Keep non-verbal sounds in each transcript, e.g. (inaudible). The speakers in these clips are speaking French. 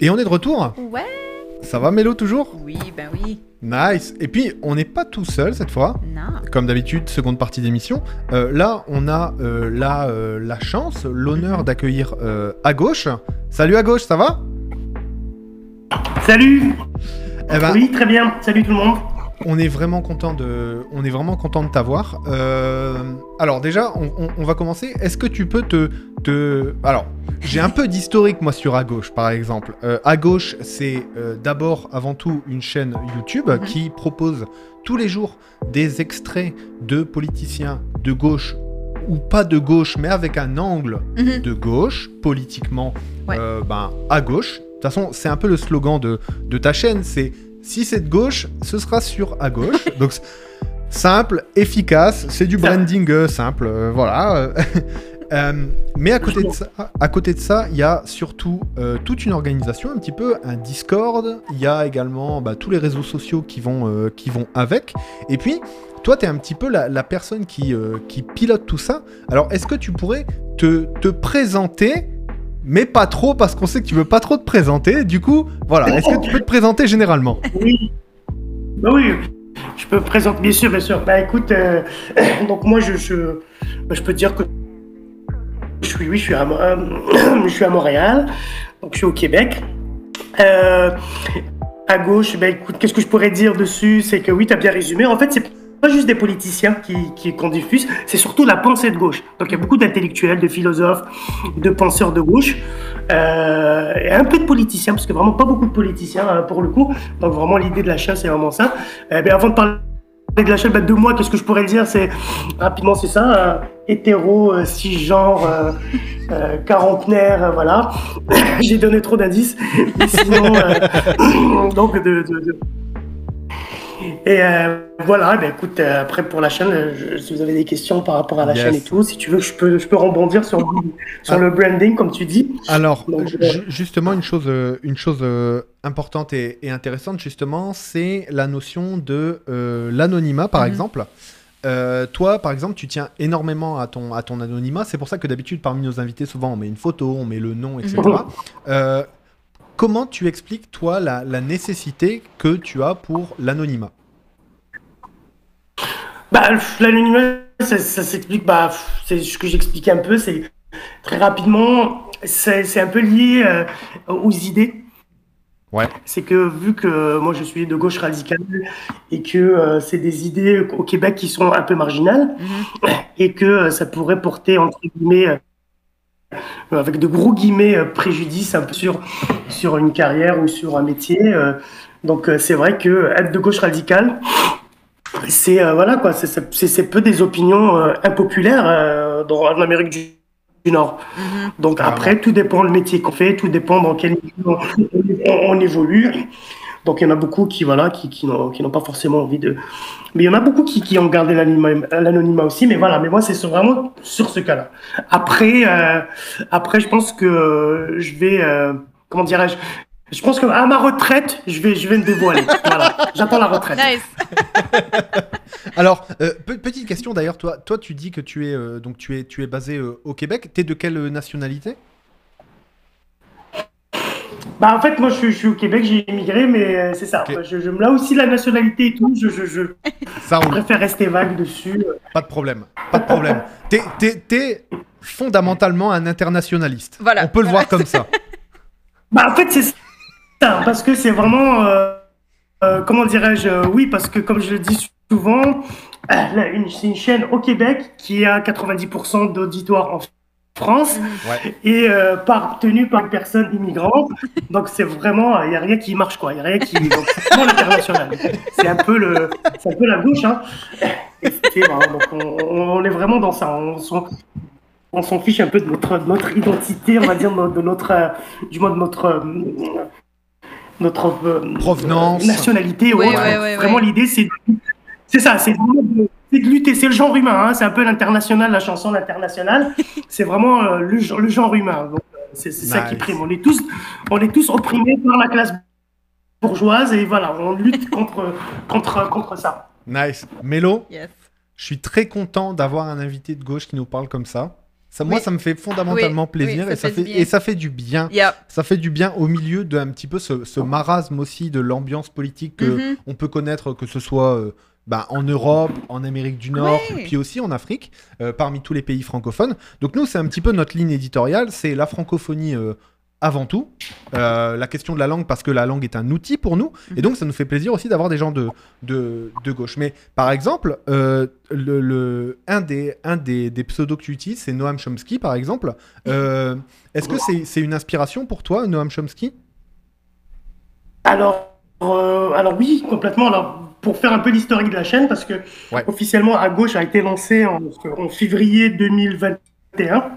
Et on est de retour Ouais. Ça va Mélo toujours Oui, ben oui. Nice. Et puis on n'est pas tout seul cette fois. Non. Comme d'habitude, seconde partie d'émission. Euh, là, on a euh, la, euh, la chance, l'honneur d'accueillir euh, à gauche. Salut à gauche, ça va? Salut Eh ben, Oui, très bien. Salut tout le monde. On est vraiment content de, on est vraiment content de t'avoir. Euh, alors déjà, on, on- on va commencer. Est-ce que tu peux te, te... alors j'ai un peu d'historique moi sur à gauche par exemple. Euh, à gauche, c'est euh, d'abord avant tout une chaîne YouTube qui propose tous les jours des extraits de politiciens de gauche ou pas de gauche, mais avec un angle Mhm. de gauche, politiquement, Ouais. euh, ben, à gauche. De toute façon, c'est un peu le slogan de, de ta chaîne, c'est si c'est de gauche, ce sera sur à gauche. (laughs) Donc simple, efficace, c'est du branding euh, simple, euh, voilà. (laughs) Euh, mais à côté de ça, à côté de ça, il y a surtout euh, toute une organisation, un petit peu un Discord. Il y a également bah, tous les réseaux sociaux qui vont, euh, qui vont avec. Et puis, toi, tu es un petit peu la, la personne qui, qui pilote tout ça. Alors, est-ce que tu pourrais te, te présenter, mais pas trop, parce qu'on sait que tu veux pas trop te présenter. Du coup, voilà, est-ce que tu peux te présenter généralement? Oui. Bah oui, je peux présenter, bien sûr, bien sûr. Bah écoute, euh, donc moi, je, je, peux te dire que je suis, oui, je suis à, euh, (clears throat) je suis à Montréal, donc je suis au Québec. Euh, à gauche, bah écoute, qu'est-ce que je pourrais dire dessus? C'est que oui, tu as bien résumé. En fait, c'est pas juste des politiciens qui, qui, qu'on diffuse, c'est surtout la pensée de gauche. Donc il y a beaucoup d'intellectuels, de philosophes, de penseurs de gauche, euh, et un peu de politiciens, parce que vraiment pas beaucoup de politiciens hein, pour le coup. Donc vraiment l'idée de la chaîne, c'est vraiment ça. Euh, ben, avant de parler de la chaîne, ben, de moi, qu'est-ce que je pourrais dire? C'est rapidement, c'est ça, euh, hétéro, euh, cisgenre, euh, euh, quarantenaire, voilà. (laughs) J'ai donné trop d'indices. Mais Sinon, (laughs) donc de- Et euh, voilà, ben écoute, euh, après pour la chaîne, euh, je- si vous avez des questions par rapport à la Yes. chaîne et tout, si tu veux, je peux, je peux rebondir sur, (laughs) sur Ah. le branding, comme tu dis. Alors, Donc, justement, une chose, une chose importante et, et intéressante, justement, c'est la notion de euh, l'anonymat, par Mhm. exemple. Euh, toi, par exemple, tu tiens énormément à ton, à ton anonymat. C'est pour ça que d'habitude, parmi nos invités, souvent, on met une photo, on met le nom, etc. Euh, comment tu expliques, toi, la, la nécessité que tu as pour l'anonymat? Bah, l'anonymat, ça, ça s'explique, bah, c'est ce que j'expliquais un peu, c'est très rapidement, c'est un peu lié euh, aux idées. Ouais. C'est que vu que moi je suis de gauche radicale et que euh, c'est des idées au Québec qui sont un peu marginales Mhm. et que euh, ça pourrait porter entre guillemets avec de gros guillemets euh, préjudice un peu sur sur une carrière ou sur un métier. euh. donc euh, c'est vrai que être de gauche radicale, c'est euh, voilà quoi, c'est- peu des opinions euh, impopulaires euh, dans en Amérique du, du Nord. Mhm. Donc après, tout dépend le métier qu'on fait, tout dépend dans quel on- on évolue. Donc il y en a beaucoup qui voilà, qui, qui n'ont qui n'ont pas forcément envie de. Mais il y en a beaucoup qui, qui ont gardé l'anonymat aussi. Mais voilà, mais moi c'est sur- vraiment sur ce cas-là. Après, euh, après je pense que je vais, euh, comment dirais-je. Je pense que à ma retraite, je vais, je vais me dévoiler. (laughs) voilà, j'attends la retraite. Nice. (laughs) Alors, euh, pe- petite question d'ailleurs, toi, toi, tu dis que tu es, euh, donc tu es, tu es basé euh, au Québec. T'es de quelle nationalité? Bah en fait moi je, suis- je suis au Québec, j'ai immigré, mais euh, c'est ça. Je, je, là aussi la nationalité et tout, je, je, je (laughs) Ça préfère rester vague dessus. Pas de problème. Pas de problème. (laughs) T'es, t'es- t'es fondamentalement un internationaliste. Voilà. On peut le voir comme ça. (laughs) Bah, en fait, c'est ça, parce que c'est vraiment. euh, euh, comment dirais-je euh, Oui, parce que comme je le dis souvent, euh, là, une- c'est une chaîne au Québec qui a 90% d'auditoire en France Ouais. et euh, par, tenue par une personne immigrante. Donc, c'est vraiment. Il n'y a rien qui marche, quoi. Il n'y a rien qui. Donc, c'est l'international. C'est un, peu le, c'est un peu la gauche, hein. Voilà, donc, on, on est vraiment dans ça. On s'en, on s'en fiche un peu de notre, de notre identité, on va dire, de notre, euh, du moins de notre, euh, notre euh, Provenance. nationalité. ouais, ouais, vraiment, ouais. l'idée, c'est, c'est ça, c'est de, lutter. C'est le genre humain, hein, c'est un peu l'international, la chanson l'international. (laughs) c'est vraiment euh, le, genre- le genre humain. Euh, c'est, ça qui prime. On est tous, on est tous opprimés par la classe bourgeoise et voilà, on lutte (laughs) contre, contre, contre ça. Nice. Mélo, Yes. je suis très content d'avoir un invité de gauche qui nous parle comme ça. Ça, moi, Oui. ça me fait fondamentalement Oui, plaisir oui, et, ça ça fait fait, du bien. et ça fait du bien. Ça fait du bien au milieu d'un petit peu ce, ce marasme aussi de l'ambiance politique que Mhm. on peut connaître, que ce soit euh, bah, en Europe, en Amérique du Nord, Ouais. puis aussi en Afrique, euh, parmi tous les pays francophones. Donc nous, c'est un petit peu notre ligne éditoriale, c'est la francophonie euh, avant tout, Euh, la question de la langue parce que la langue est un outil pour nous, et donc ça nous fait plaisir aussi d'avoir des gens de, de, de gauche. Mais par exemple, euh, le, le- un des, un des, des pseudos que tu utilises, c'est Noam Chomsky, par exemple. Euh, Est-ce que c'est c'est une inspiration pour toi, Noam Chomsky? Alors, euh, alors oui, complètement. Alors, pour faire un peu l'historique de la chaîne, parce que Ouais. officiellement, à gauche a été lancé en, en février 2021.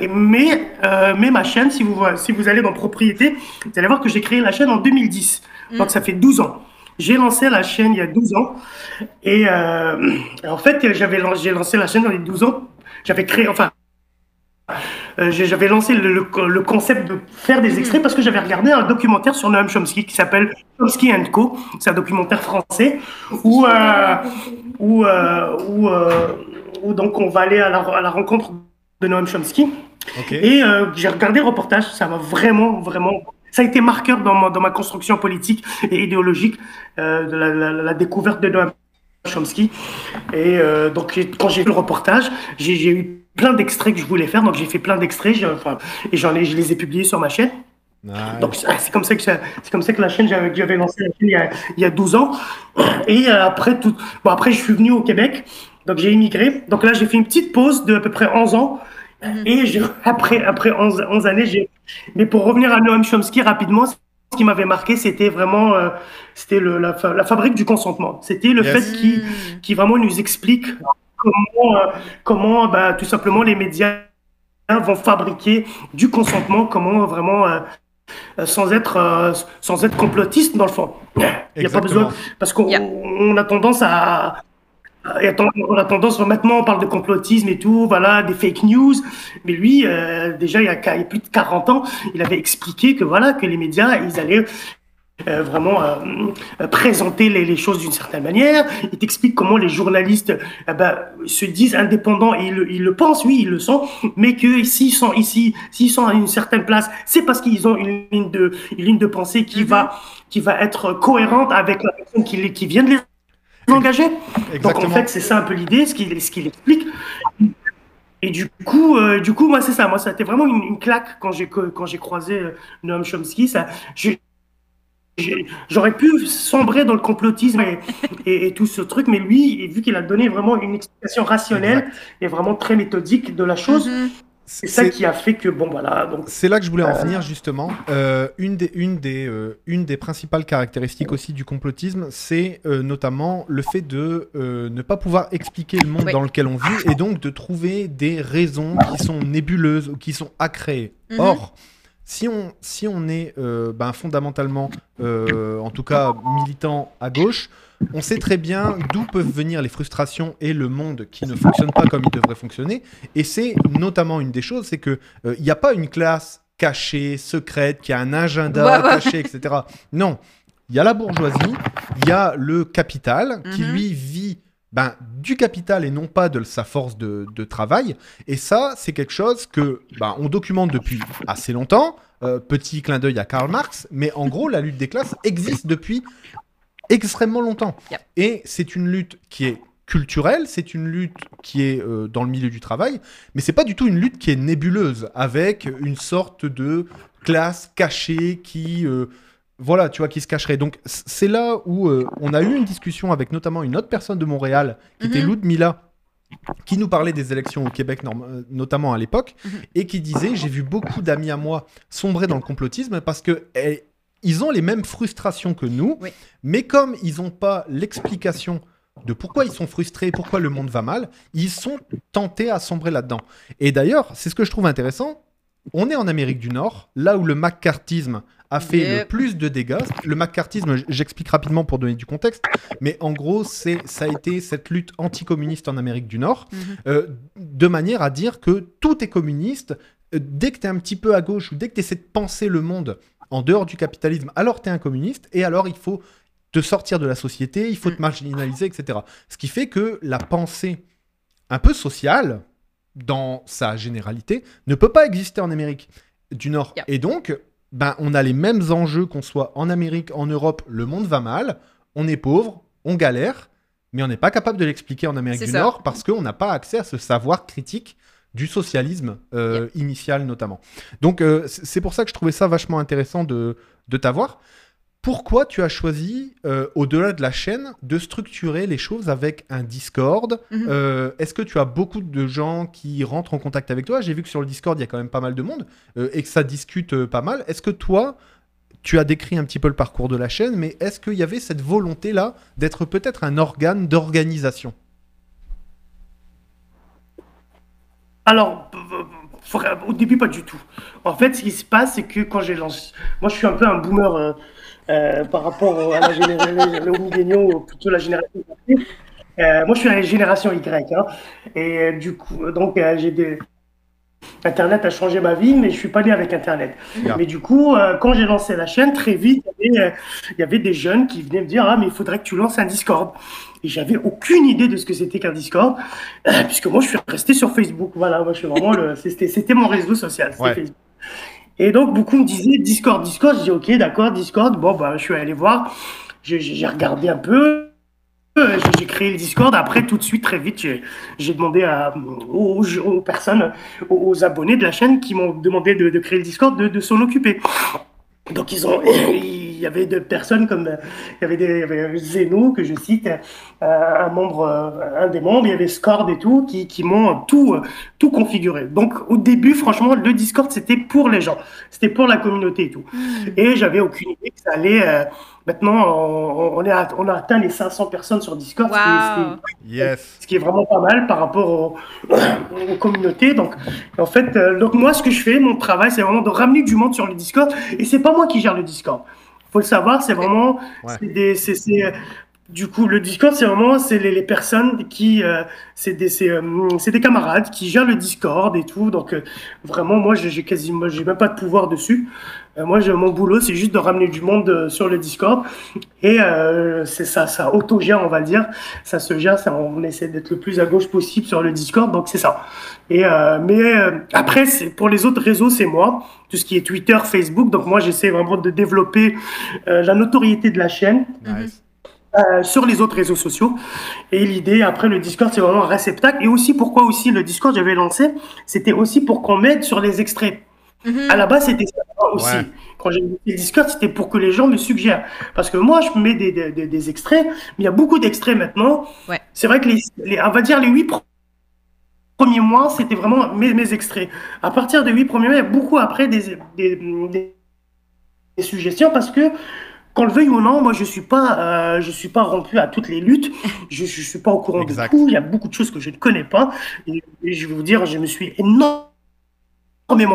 Et mais, euh, mais ma chaîne, si vous, vo- si vous allez dans propriété, vous allez voir que j'ai créé la chaîne en 2010. Donc ça fait 12 ans. J'ai lancé la chaîne il y a 12 ans. Et euh, en fait, j'avais j'ai lancé la chaîne dans les 12 ans. J'avais créé, enfin, euh, j'avais lancé le, le- le concept de faire des extraits parce que j'avais regardé un documentaire sur Noam Chomsky qui s'appelle Chomsky Co. C'est un documentaire français où, euh, où, euh, où, où donc on va aller à la, à la rencontre de Noam Chomsky. Et j'ai regardé le reportage, ça m'a vraiment, vraiment. Ça a été marqueur dans ma, dans ma construction politique et idéologique euh, de la, la- la découverte de Noam Chomsky. Et euh, donc, quand j'ai vu le reportage, j'ai eu plein d'extraits que je voulais faire. Donc, j'ai fait plein d'extraits et j'en ai, je les ai publiés sur ma chaîne. Nice. Donc c'est comme ça que c'est comme ça que la chaîne j'avais j'avais lancé la chaîne il y a, il y a 12 ans et euh, après tout bon après je suis venu au Québec donc j'ai immigré donc là j'ai fait une petite pause de à peu près 11 ans et je, (laughs) après après 11, 11 années j'ai mais pour revenir à Noam Chomsky rapidement ce qui m'avait marqué c'était vraiment euh, c'était le la, fa- la fabrique du consentement c'était le Yes. fait qu'il qui vraiment nous explique comment, euh, comment bah, tout simplement les médias vont fabriquer du consentement, comment vraiment, euh, euh, sans, être, euh, sans être complotiste dans le fond. Il n'y a pas besoin, parce qu'on Yeah. on a tendance à... On a tendance, maintenant on parle de complotisme et tout, voilà, des fake news. Mais lui, euh, déjà il y, a, il y a plus de 40 ans, il avait expliqué que voilà, que les médias, ils allaient euh, vraiment euh, euh, présenter les, les choses d'une certaine manière. Il t'explique comment les journalistes eh ben, se disent indépendants et ils, le- ils le pensent, oui, ils le sont, mais que s'ils sont ici, s'ils sont à une certaine place, c'est parce qu'ils ont une ligne de, une ligne de pensée qui va, qui va être cohérente avec la personne qui, vient de les engager. Donc en fait, c'est ça un peu l'idée, ce qu'il ce qu'il explique. Et du coup, euh, du coup, moi c'est ça. Moi, ça a été vraiment une, une claque quand j'ai quand j'ai croisé euh, Noam Chomsky. Ça, j'ai- j'aurais pu sombrer dans le complotisme et, et- et tout ce truc, mais lui, vu qu'il a donné vraiment une explication rationnelle Exact. et vraiment très méthodique de la chose, Mhm. c'est ça qui a fait que bon voilà. Donc C'est là que je voulais en venir justement. Euh, une, des, une, des, euh, une des principales caractéristiques aussi du complotisme, c'est euh, notamment le fait de euh, ne pas pouvoir expliquer le monde Oui. dans lequel on vit et donc de trouver des raisons qui sont nébuleuses ou qui sont à créer. Mhm. Or, si on, si on est euh, ben, fondamentalement, euh, en tout cas militant à gauche, on sait très bien d'où peuvent venir les frustrations et le monde qui ne fonctionne pas comme il devrait fonctionner. Et c'est notamment une des choses, c'est que euh, n'y a pas une classe cachée, secrète, qui a un agenda Ouais, ouais. caché, etc. Non, il y a la bourgeoisie, il y a le capital qui Mhm. lui vit ben, du capital et non pas de sa force de, de travail. Et ça, c'est quelque chose que ben, on documente depuis assez longtemps. Euh, petit clin d'œil à Karl Marx, mais en gros, la lutte des classes existe depuis extrêmement longtemps. Yep. Et c'est une lutte qui est culturelle, c'est une lutte qui est euh, dans le milieu du travail, mais c'est pas du tout une lutte qui est nébuleuse, avec une sorte de classe cachée qui... euh, voilà, tu vois, qui se cacherait. Donc, c'est là où euh, on a eu une discussion avec notamment une autre personne de Montréal, qui était Mhm. Ludmilla, qui nous parlait des élections au Québec, euh, notamment à l'époque, Mhm. et qui disait J'ai vu beaucoup d'amis à moi sombrer dans le complotisme parce que eh, ils ont les mêmes frustrations que nous, Oui. mais comme ils n'ont pas l'explication de pourquoi ils sont frustrés, pourquoi le monde va mal, ils sont tentés à sombrer là-dedans. Et d'ailleurs, c'est ce que je trouve intéressant. On est en Amérique du Nord, là où le macartisme a fait le plus de dégâts. Le macartisme, j'explique rapidement pour donner du contexte, mais en gros, c'est ça a été cette lutte anticommuniste en Amérique du Nord, Mhm. euh, de manière à dire que tout est communiste. Euh, Dès que tu es un petit peu à gauche ou dès que tu essaies de penser le monde en dehors du capitalisme, alors tu es un communiste et alors il faut te sortir de la société, il faut te Mm. marginaliser, etc. Ce qui fait que la pensée un peu social, dans sa généralité, ne peut pas exister en Amérique du Nord. Et donc, ben, on a les mêmes enjeux qu'on soit en Amérique, en Europe, le monde va mal, on est pauvre, on galère, mais on n'est pas capable de l'expliquer en Amérique du ça. Nord parce qu'on n'a pas accès à ce savoir critique du socialisme euh, initial notamment. Donc euh, c'est pour ça que je trouvais ça vachement intéressant de, de t'avoir. Pourquoi tu as choisi, euh, au-delà de la chaîne, de structurer les choses avec un Discord Mhm. Euh, Est-ce que tu as beaucoup de gens qui rentrent en contact avec toi? J'ai vu que sur le Discord, il y a quand même pas mal de monde euh, et que ça discute euh, pas mal. Est-ce que toi, tu as décrit un petit peu le parcours de la chaîne, mais est-ce qu'il y avait cette volonté-là d'être peut-être un organe d'organisation? Alors, au début, pas du tout. En fait, ce qui se passe, c'est que quand j'ai lancé. Moi, je suis un peu un boomer euh, par rapport à la génération, ou plutôt la génération. Euh, moi, je suis la génération Y. hein. et euh, du coup, donc, j'ai des. Internet a changé ma vie, mais je suis pas né avec Internet. Yeah. Mais du coup, euh, quand j'ai lancé la chaîne, très vite, il y, avait, euh, il y avait des jeunes qui venaient me dire Ah, mais il faudrait que tu lances un Discord. Et j'avais aucune idée de ce que c'était qu'un Discord, euh, puisque moi, je suis resté sur Facebook. Voilà, moi, je suis vraiment le. C'était c'était mon réseau social, c'était Ouais. Facebook. Et donc, beaucoup me disaient Discord, Discord. Je dis Ok, d'accord, Discord. Bon, bah, je suis allé voir. J'ai regardé un peu. Euh, J'ai créé le Discord. Après, tout de suite, très vite, j'ai demandé à, aux, personnes, aux, abonnés de la chaîne qui m'ont demandé de, créer le Discord, de s'en occuper. Donc, ils ont, (clears throat) il y avait de personnes comme, il y avait, des, il y avait Zeno, que je cite, euh, un membre, euh, un des membres, il y avait Scord et tout, qui, qui m'ont tout, euh, tout configuré. Donc, au début, franchement, le Discord, c'était pour les gens. C'était pour la communauté et tout. Et j'avais aucune idée que ça allait. euh, maintenant, on, on, est à- on a atteint les 500 personnes sur Discord, ce qui est- ce qui est- Wow. Yes. ce qui est vraiment pas mal par rapport au- (coughs) aux communautés. Donc, en fait, euh, donc moi, ce que je fais, mon travail, c'est vraiment de ramener du monde sur le Discord. Et c'est pas moi qui gère le Discord. Faut le savoir, c'est vraiment, Ouais. c'est des, c'est, c'est, euh, du coup, le Discord, c'est vraiment, c'est les, les personnes qui, euh, c'est des, c'est, euh, c'est des camarades qui gèrent le Discord et tout. Donc, euh, vraiment, moi, j'ai quasiment, j'ai même pas de pouvoir dessus. Euh, moi, mon boulot, c'est juste de ramener du monde euh, sur le Discord. Et euh, c'est ça, ça autogère, on va dire. Ça se gère, ça, on essaie d'être le plus à gauche possible sur le Discord, donc c'est ça. Et euh, mais euh, après, c'est pour les autres réseaux, c'est moi. Tout ce qui est Twitter, Facebook. Donc moi, j'essaie vraiment de développer euh, la notoriété de la chaîne Nice. euh, sur les autres réseaux sociaux. Et l'idée, après, le Discord, c'est vraiment un réceptacle. Et aussi, pourquoi aussi le Discord, j'avais lancé, c'était aussi pour qu'on m'aide sur les extraits. Mhm. À la base, c'était ça aussi. Ouais. Quand j'ai mis le Discord, c'était pour que les gens me suggèrent. Parce que moi, je mets des, des, des- des extraits, mais il y a beaucoup d'extraits maintenant. Ouais. C'est vrai que les, les- on va dire les huit pr- premiers mois, c'était vraiment mes, mes extraits. À partir des huit premiers mois, il y a beaucoup après des, des, des- des suggestions parce que qu'on le veuille ou non, moi je suis pas, euh, je suis pas rompu à toutes les luttes. (laughs) Je, je suis pas au courant Exact. de tout. Il y a beaucoup de choses que je ne connais pas. Et, et je vais vous dire, je me suis énormément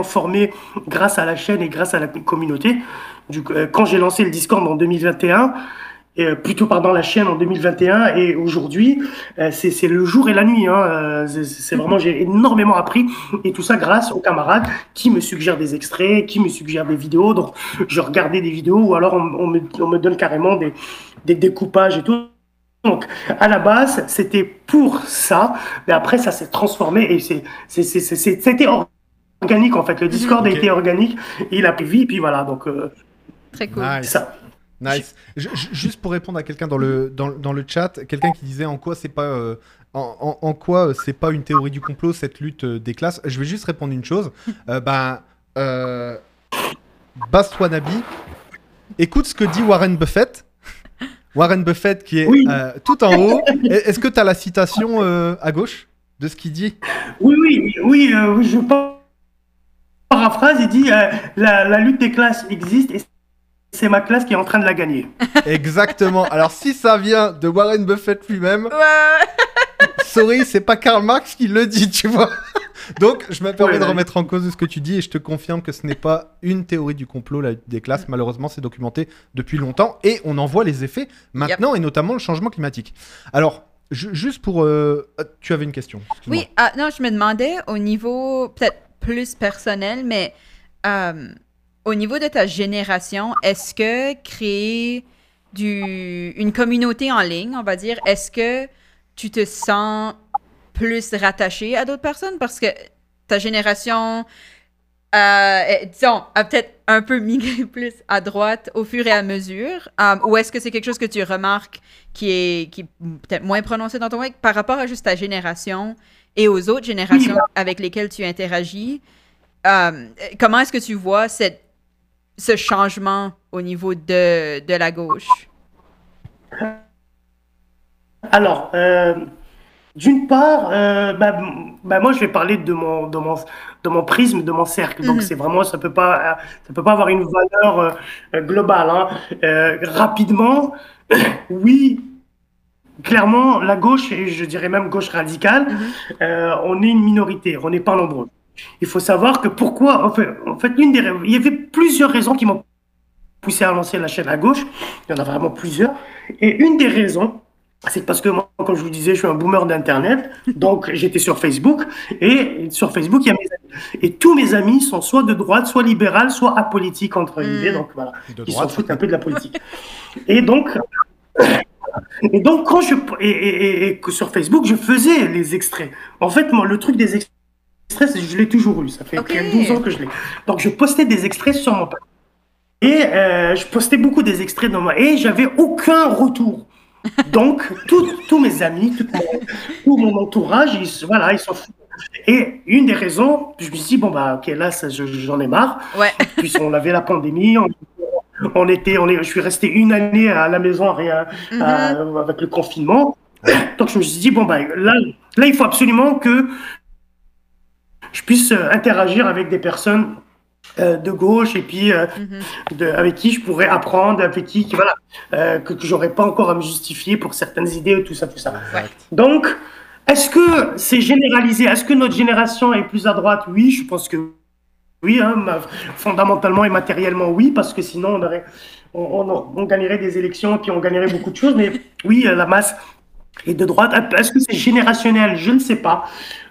formé grâce à la chaîne et grâce à la communauté. Du, euh, quand j'ai lancé le Discord en 2021, et, euh, plutôt pardon la chaîne en 2021 et aujourd'hui, euh, c'est le jour et la nuit. Hein, euh, c'est- vraiment j'ai énormément appris et tout ça grâce aux camarades qui me suggèrent des extraits, qui me suggèrent des vidéos. Donc je regardais des vidéos ou alors on, me, on me donne carrément des, des découpages et tout. Donc, à la base, c'était pour ça, mais après, ça s'est transformé et c'était organique en fait. Le Discord Ok. a été organique, et il a pris vie, et puis voilà. Donc, euh, Très cool. Nice. ça. Nice. Ju- ju- Juste pour répondre à quelqu'un dans le, dans, dans le chat, quelqu'un qui disait en quoi c'est pas euh, en, en- en quoi euh, c'est pas une théorie du complot cette lutte euh, des classes? Je vais juste répondre une chose. (laughs) Euh, ben, euh, Bast Wannabe, écoute ce que dit Warren Buffett. Warren Buffett qui est Oui. euh, tout en haut. Est- Est-ce que tu as la citation euh, à gauche de ce qu'il dit? Oui, oui, oui, euh, oui, je par- paraphrase, il dit euh, la, la lutte des classes existe et c'est ma classe qui est en train de la gagner. (laughs) Exactement. Alors si ça vient de Warren Buffett lui-même, Ouais. (laughs) sorry, c'est pas Karl Marx qui le dit, tu vois. (laughs) Donc, je me permets Ouais, de ouais. remettre en cause ce que tu dis et je te confirme que ce n'est pas une théorie du complot la lutte des classes. Malheureusement, c'est documenté depuis longtemps et on en voit les effets maintenant et notamment le changement climatique. Alors, ju- juste pour. euh, euh, Tu avais une question. Oui, ah, non, je me demandais au niveau peut-être plus personnel, mais euh, au niveau de ta génération, est-ce que créer du, une communauté en ligne, on va dire, est-ce que tu te sens plus rattaché à d'autres personnes? Parce que ta génération, euh, disons, a peut-être un peu migré (laughs) plus à droite au fur et à mesure? Euh, ou est-ce que c'est quelque chose que tu remarques qui est, qui peut-être moins prononcé dans ton work par rapport à juste ta génération et aux autres générations avec lesquelles tu interagis? Euh, comment est-ce que tu vois cette, ce changement au niveau de, de la gauche? Alors, euh, d'une part, euh, bah, bah, moi je vais parler de mon, de mon, de mon prisme, de mon cercle. Donc mhm. c'est vraiment, ça peut pas, ça peut pas avoir une valeur euh, globale. Hein. rapidement, (coughs) oui, clairement, la gauche, et je dirais même gauche radicale, mhm. on est une minorité, on n'est pas nombreux. Il faut savoir que pourquoi, en fait, en fait une des, il y avait plusieurs raisons qui m'ont poussé à lancer la chaîne à gauche. Il y en a vraiment plusieurs. Et une des raisons, c'est parce que moi, comme je vous disais, je suis un boomer d'Internet. Donc, (laughs) j'étais sur Facebook. Et sur Facebook, il y a mes amis. Et tous mes amis sont soit de droite, soit libéral, soit apolitiques, entre guillemets. Donc, voilà. Ils s'en foutent un peu de la politique. et donc, (laughs) et donc, quand je, et, et, sur Facebook, je faisais les extraits. En fait, moi, le truc des extraits, je l'ai toujours eu. Ça fait 12 ans que je l'ai. Donc, je postais des extraits sur mon page. Et euh, je postais beaucoup des extraits de moi. Et j'avais aucun retour. Donc, (laughs) tous mes amis, tout mon, entourage, ils, voilà, ils sont fous. Et une des raisons, je me suis dit, bon, bah, ok, là, j'en ai marre. Ouais. Puisqu'on avait la pandémie, on, était, on est, je suis resté une année à la maison rien, mm-hmm. avec le confinement. Donc, je me suis dit, bon, bah, là, là, il faut absolument que je puisse interagir avec des personnes euh, de gauche et puis euh, mhm. de, avec qui je pourrais apprendre, avec qui, voilà, euh, que, que j'aurais pas encore à me justifier pour certaines idées, tout ça, tout ça. Donc, est-ce que c'est généralisé? Est-ce que notre génération est plus à droite? Oui, je pense que oui, hein, fondamentalement et matériellement oui, parce que sinon on, gagnerait des élections et puis on gagnerait beaucoup de choses. Mais oui, la masse est de droite. Est-ce que c'est générationnel? Je ne sais pas.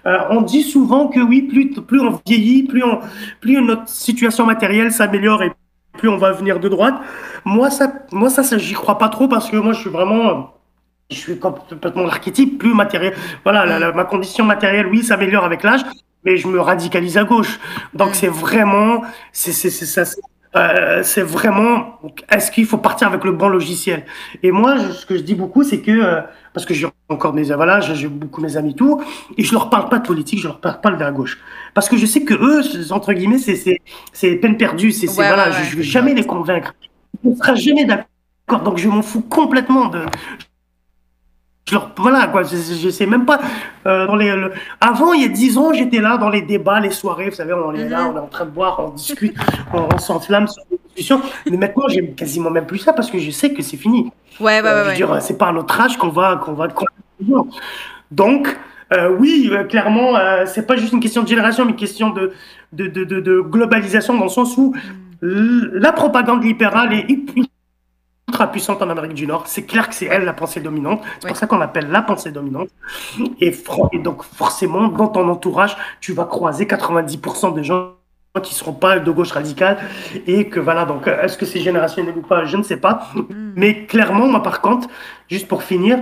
Euh, on dit souvent que oui, plus, on vieillit, plus, notre situation matérielle s'améliore et plus on va venir de droite. Moi, ça, moi, ça j'y crois pas trop parce que moi, je suis vraiment, je suis complètement l'archétype, plus matériel. Voilà, ma condition matérielle, oui, s'améliore avec l'âge, mais je me radicalise à gauche. Donc, c'est vraiment, c'est, c'est, ça, euh, c'est vraiment, est-ce qu'il faut partir avec le bon logiciel? Et moi, ce que je dis beaucoup, c'est que, euh, parce que j'ai encore mes, voilà, j'ai beaucoup mes amis tout, et je leur parle pas de politique, je leur parle pas de la gauche, parce que je sais que eux, entre guillemets, c'est c'est peine perdue, c'est voilà, je, je vais jamais les convaincre, on ne sera jamais d'accord, donc je m'en fous complètement de, je leur, voilà, quoi, je, je, sais même pas. Euh, dans les, Avant, il y a dix ans, j'étais là dans les débats, les soirées, vous savez, on est là, mhm. on est en train de boire, on discute, on, s'enflamme sur les discussions. Mais maintenant, j'aime quasiment même plus ça parce que je sais que c'est fini. Ouais, ouais, euh, Je veux dire, c'est pas à notre âge qu'on va, qu'on va. Donc, euh, oui, euh, clairement, euh, c'est pas juste une question de génération, mais une question de, de, de, de, de globalisation dans le sens où mhm. la propagande libérale est ultra puissante en Amérique du Nord. C'est clair que c'est elle la pensée dominante. C'est pour ça qu'on l'appelle la pensée dominante. Et, et, donc forcément, dans ton entourage, tu vas croiser 90% des gens qui seront pas de gauche radicale et que voilà donc est-ce que c'est générationnel ou pas je ne sais pas mm. mais clairement moi par contre juste pour finir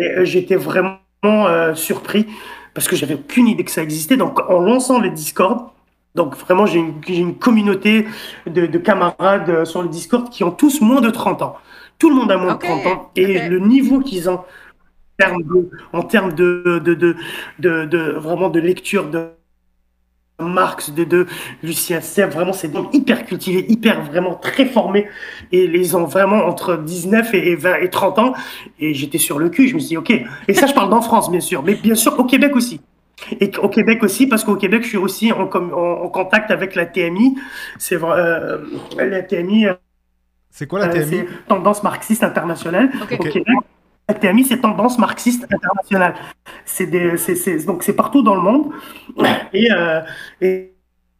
euh, j'étais vraiment euh, surpris parce que j'avais aucune idée que ça existait donc en lançant le Discord donc vraiment, j'ai une, une, communauté de, de, camarades euh, sur le Discord qui ont tous moins de 30 ans. Tout le monde a moins de 30 ans. Et le niveau qu'ils ont en termes de, de, de, de, de vraiment de lecture de Marx, de, de Lucien Serre, vraiment, c'est hyper cultivé, hyper vraiment très formé. Et les ont vraiment entre 19 et 20 et 30 ans. Et j'étais sur le cul, je me suis dit, OK. Et ça, je parle d'en France, bien sûr, mais bien sûr au Québec aussi. Et au Québec aussi, parce qu'au Québec, je suis aussi en, en, contact avec la TMI. C'est vrai, euh, la TMI. Euh, c'est quoi la TMI C'est Tendance marxiste internationale. Au Québec, la TMI, c'est Tendance marxiste internationale. C'est donc c'est partout dans le monde. Et, euh, et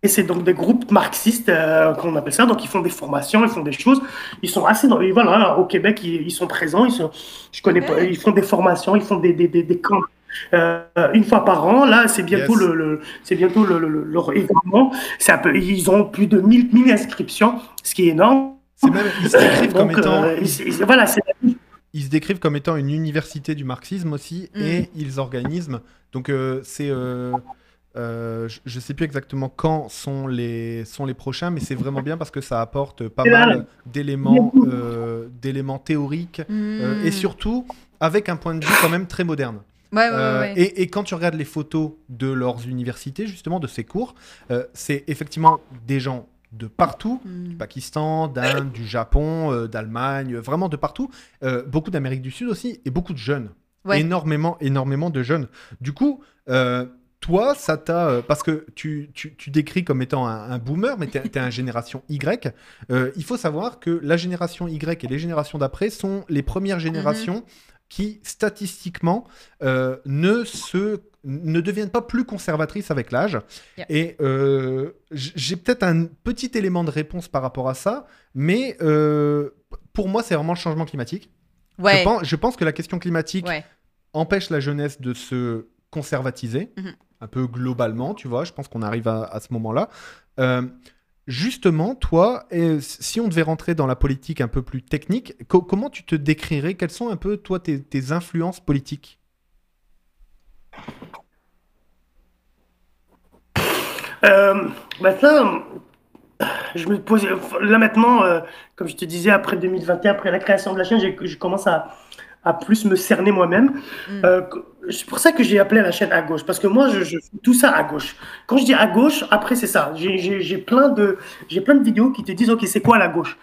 et c'est donc des groupes marxistes, euh, qu'on appelle ça. Donc, ils font des formations, ils font des choses. Ils sont assez dans, voilà, au Québec, ils, ils sont présents. Ils sont, je connais pas, ils font des formations, ils font des, des, des, des camps euh, une fois par an. Là, c'est bientôt le, le c'est bientôt le, le, leur événement. C'est un peu, ils ont plus de 1000, 1000 inscriptions, ce qui est énorme. C'est même, ils s'inscrivent comme étant. Euh, voilà, c'est ils se décrivent comme étant une université du marxisme aussi, Mm. et ils organisent. Donc euh, c'est, euh, euh, je ne sais plus exactement quand sont les sont les prochains, mais c'est vraiment bien parce que ça apporte pas Et là, mal d'éléments euh, d'éléments théoriques euh, Hmm. et surtout avec un point de vue quand même très moderne. Ouais, ouais, ouais, Euh, ouais. et, et quand tu regardes les photos de leurs universités, justement, de ces cours, euh, c'est effectivement des gens de partout, Hmm. du Pakistan, d'Inde, du Japon, euh, d'Allemagne, vraiment de partout, beaucoup d'Amérique du Sud aussi, et beaucoup de jeunes. Énormément, énormément de jeunes. Du coup, toi, ça t'a... parce que tu, tu, tu décris comme étant un, un boomer, mais tu es, un génération Y. Euh, il faut savoir que la génération Y et les générations d'après sont les premières générations qui, statistiquement, euh, ne se ne deviennent pas plus conservatrices avec l'âge. Yeah. Et euh, j'ai peut-être un petit élément de réponse par rapport à ça, mais euh, pour moi, c'est vraiment le changement climatique. Ouais. Je, pense, je pense que la question climatique Ouais. empêche la jeunesse de se conservatiser, Mhm. un peu globalement, tu vois. Je pense qu'on arrive à, à ce moment-là. Justement, toi, si on devait rentrer dans la politique un peu plus technique, co- comment tu te décrirais? Quelles sont un peu, toi, tes, influences politiques? Euh, maintenant, je me pose. Là maintenant, euh, comme je te disais, après 2021, après la création de la chaîne, je commence à, à plus me cerner moi-même. Mm. Euh, c'est pour ça que j'ai appelé la chaîne à gauche, parce que moi, je, je fais tout ça à gauche. Quand je dis à gauche, après c'est ça. J'ai- plein de, plein de vidéos qui te disent, ok, c'est quoi la gauche?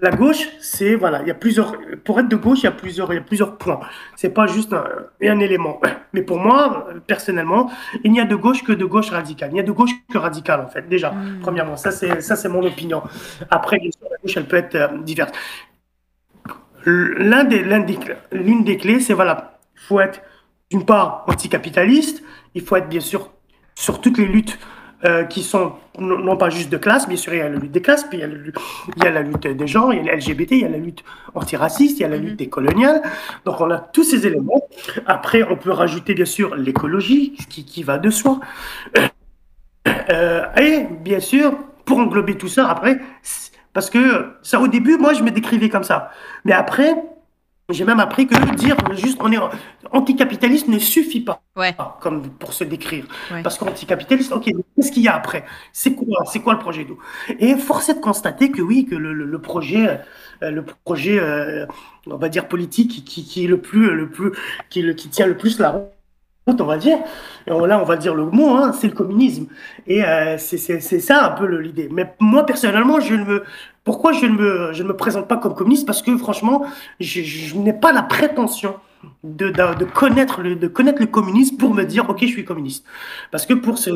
La gauche, c'est voilà, il y a plusieurs. Pour être de gauche, il y a plusieurs, il y a plusieurs points. C'est pas juste un, un élément. Mais pour moi, personnellement, il n'y a de gauche que de gauche radicale. Il n'y a de gauche que radicale en fait. Déjà, Mm. premièrement, ça c'est ça c'est mon opinion. Après, la gauche, elle peut être euh, diverse. L'un des, des, l'une des clés, c'est voilà, il faut être d'une part anticapitaliste, il faut être bien sûr sur toutes les luttes euh, qui sont non pas juste de classe, bien sûr, il y a la lutte des classes, puis il y a, le- il y a la lutte des genres, il y a les LGBT, il y a la lutte antiraciste, il y a la Mhm. lutte décoloniale. Donc on a tous ces éléments. Après, on peut rajouter bien sûr l'écologie, ce qui, qui va de soi. Euh, et bien sûr, pour englober tout ça, après, parce que ça au début, moi, je me décrivais comme ça. Mais après, j'ai même appris que dire juste on est anticapitaliste ne suffit pas Ouais. comme pour se décrire. Ouais. Parce qu'anticapitaliste, ok, qu'est-ce qu'il y a après? C'est quoi C'est quoi le projet d'eau Et force est de constater que oui, que le, le- le projet, euh, le projet, euh, on va dire politique, qui, qui est le plus, le plus, qui, le- qui tient le plus la route, on va dire. Et là, on va dire le mot, hein, c'est le communisme. Et euh, c'est ça un peu l'idée. Mais moi, personnellement, je me, pourquoi je ne me, je ne me présente pas comme communiste? Parce que franchement, je, n'ai pas la prétention de, de, connaître le, de connaître le communisme pour me dire, ok, je suis communiste. Parce que pour se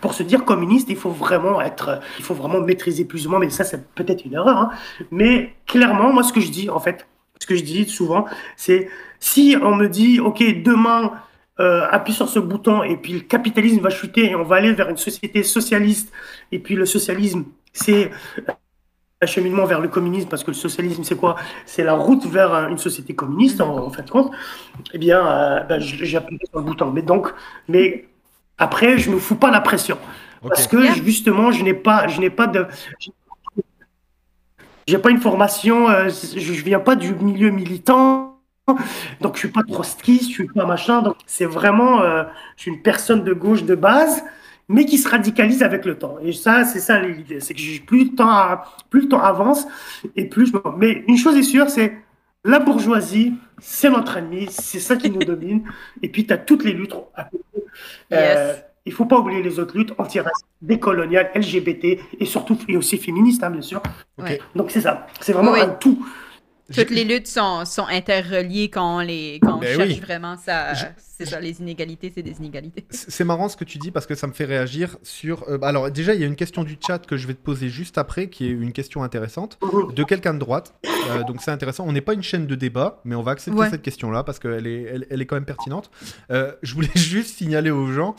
pour se dire communiste, il faut vraiment être, il faut vraiment maîtriser plus ou moins, mais ça, c'est peut-être une erreur. hein. Mais clairement, moi, ce que je dis, en fait, ce que je dis souvent, c'est si on me dit, ok, demain, euh, appuie sur ce bouton et puis le capitalisme va chuter et on va aller vers une société socialiste, et puis le socialisme, c'est acheminement vers le communisme, parce que le socialisme, c'est quoi? C'est la route vers euh, une société communiste, en, en fin de compte. Eh bien, euh, ben, j'ai appuyé sur le bouton. Mais donc, mais après, je ne me fous pas la pression. Parce que Yeah. justement, je n'ai pas, je n'ai pas de, j'ai pas une formation, euh, je, je viens pas du milieu militant, (laughs) donc je suis pas trotskiste, je suis pas machin. Donc c'est vraiment, euh, je suis une personne de gauche de base, mais qui se radicalise avec le temps. Et ça, c'est ça l'idée, c'est que plus le temps, plus le temps avance et plus je. Mais une chose est sûre, c'est la bourgeoisie, c'est notre ennemi, c'est ça qui nous (laughs) domine. Et puis tu as toutes les luttes à côté. Euh, Yes. il faut pas oublier les autres luttes antiracistes, décoloniales, LGBT et surtout et aussi féministes, hein, bien sûr. Ouais. Donc c'est ça, c'est vraiment Oui. un tout. Toutes les luttes sont, sont interreliées quand on, les, quand on Ben cherche oui. vraiment ça. Je- C'est ça, les inégalités, c'est des inégalités. (laughs) C'est marrant ce que tu dis parce que ça me fait réagir sur. euh, bah alors déjà, il y a une question du chat que je vais te poser juste après, qui est une question intéressante de quelqu'un de droite. Euh, donc c'est intéressant. On n'est pas une chaîne de débat, mais on va accepter Ouais. cette question-là parce qu'elle est, elle, elle est quand même pertinente. Euh, je voulais (laughs) juste signaler aux gens,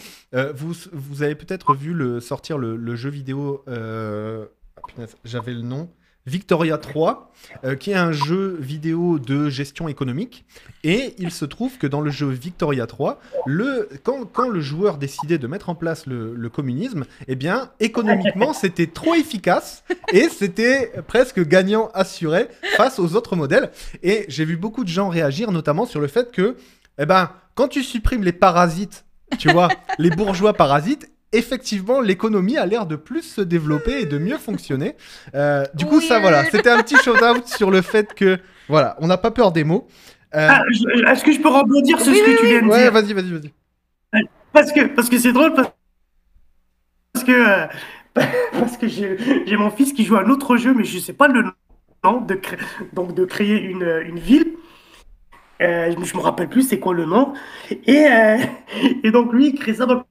vous, vous avez peut-être vu le, sortir le, le jeu vidéo. ah, J'avais le nom. Victoria 3, euh, qui est un jeu vidéo de gestion économique. Et il se trouve que dans le jeu Victoria 3, le, quand, quand le joueur décidait de mettre en place le, le communisme, eh bien, économiquement, (laughs) c'était trop efficace et c'était presque gagnant assuré face aux autres modèles. Et j'ai vu beaucoup de gens réagir, notamment sur le fait que, eh ben, quand tu supprimes les parasites, tu vois, les bourgeois parasites, effectivement, l'économie a l'air de plus se développer et de mieux fonctionner. Euh, du coup, ça, voilà, c'était un petit shout-out sur le fait que, voilà, on n'a pas peur des mots. Euh, Ah, Est-ce que je peux rebondir sur Oui, ce que oui, tu viens de ouais, dire vas-y, vas-y, vas-y. Parce que parce que c'est drôle parce que euh, (laughs) parce que j'ai mon fils qui joue à un autre jeu mais je sais pas le nom de cré- donc de créer une, une ville. Euh, je, me- je me rappelle plus c'est quoi le nom et euh, (laughs) et donc lui il crée ça donc,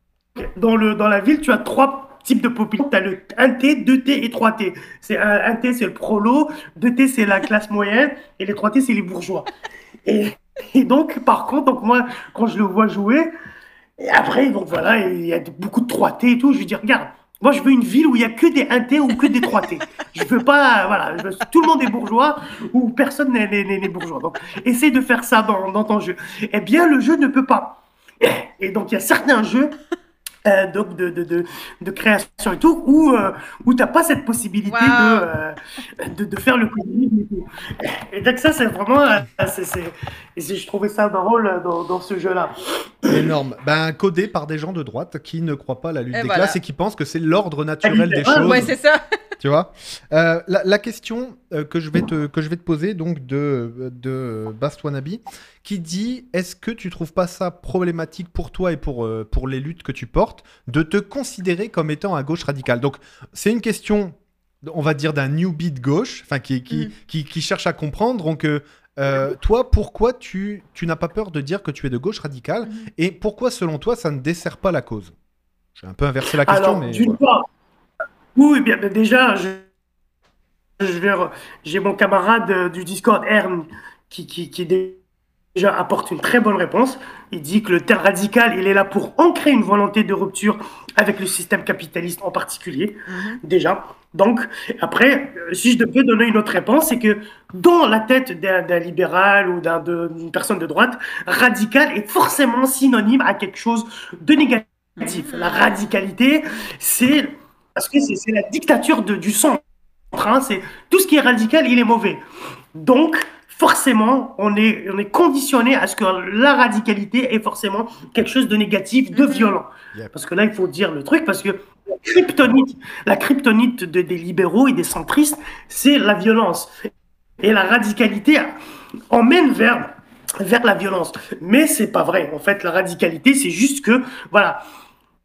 dans le dans la ville tu as trois types de population tu as le 1T, 2T et 3T. C'est un 1T c'est le prolo, 2T c'est la classe moyenne et les 3T c'est les bourgeois. Et, et donc par contre donc moi quand je le vois jouer et après, donc voilà, il y a beaucoup de 3T et tout. Je lui dis, regarde, moi je veux une ville où il y a que des 1T ou que des 3T. Je veux pas, voilà, je veux- tout le monde est bourgeois ou personne n'est bourgeois. Donc, essaye de faire ça dans, dans ton jeu. Eh bien, le jeu ne peut pas. Et donc, il y a certains jeux. Euh, donc de, de, de, de création et tout, où, euh, où tu n'as pas cette possibilité Wow. de, euh, de, de faire le communisme et tout. Et donc ça, c'est vraiment... c'est- c'est- et c'est- je trouvais ça drôle dans, dans ce jeu-là. Énorme. Ben, codé par des gens de droite qui ne croient pas à la lutte Et des voilà. classes et qui pensent que c'est l'ordre naturel des Ah, choses. Ouais, c'est ça. (laughs) Tu vois Euh, la, la question que, je vais te, que je vais te poser, donc de, de Bastwanabi, qui dit Est-ce que tu trouves pas ça problématique pour toi et pour, euh, pour les luttes que tu portes de te considérer comme étant à gauche radicale Donc, c'est une question, on va dire, d'un newbie de gauche, enfin, qui, qui, Mhm. qui, qui cherche à comprendre. Donc, euh, euh, toi, pourquoi tu, tu n'as pas peur de dire que tu es de gauche radicale Mhm. Et pourquoi, selon toi, ça ne dessert pas la cause? J'ai un peu inversé la question, Alors, mais. d'une voilà. part, oui, bien, déjà, j'ai mon camarade du Discord, Ern, qui, qui, qui déjà apporte une très bonne réponse. Il dit que le terme radical, il est là pour ancrer une volonté de rupture avec le système capitaliste en particulier, Mhm. déjà. Donc, après, euh, si je devais donner une autre réponse, c'est que dans la tête d'un libéral ou d'une personne de droite, radical est forcément synonyme à quelque chose de négatif. La radicalité, c'est parce que c'est c'est la dictature de- du centre. hein. C'est tout ce qui est radical, il est mauvais. Donc, forcément, on est, on est conditionné à ce que la radicalité est forcément quelque chose de négatif, de Mhm. violent. Yep. Parce que là, il faut dire le truc, parce que la kryptonite, la kryptonite de- des libéraux et des centristes, c'est la violence. Et la radicalité emmène vers, vers la violence. Mais c'est pas vrai. En fait, la radicalité, c'est juste que, voilà,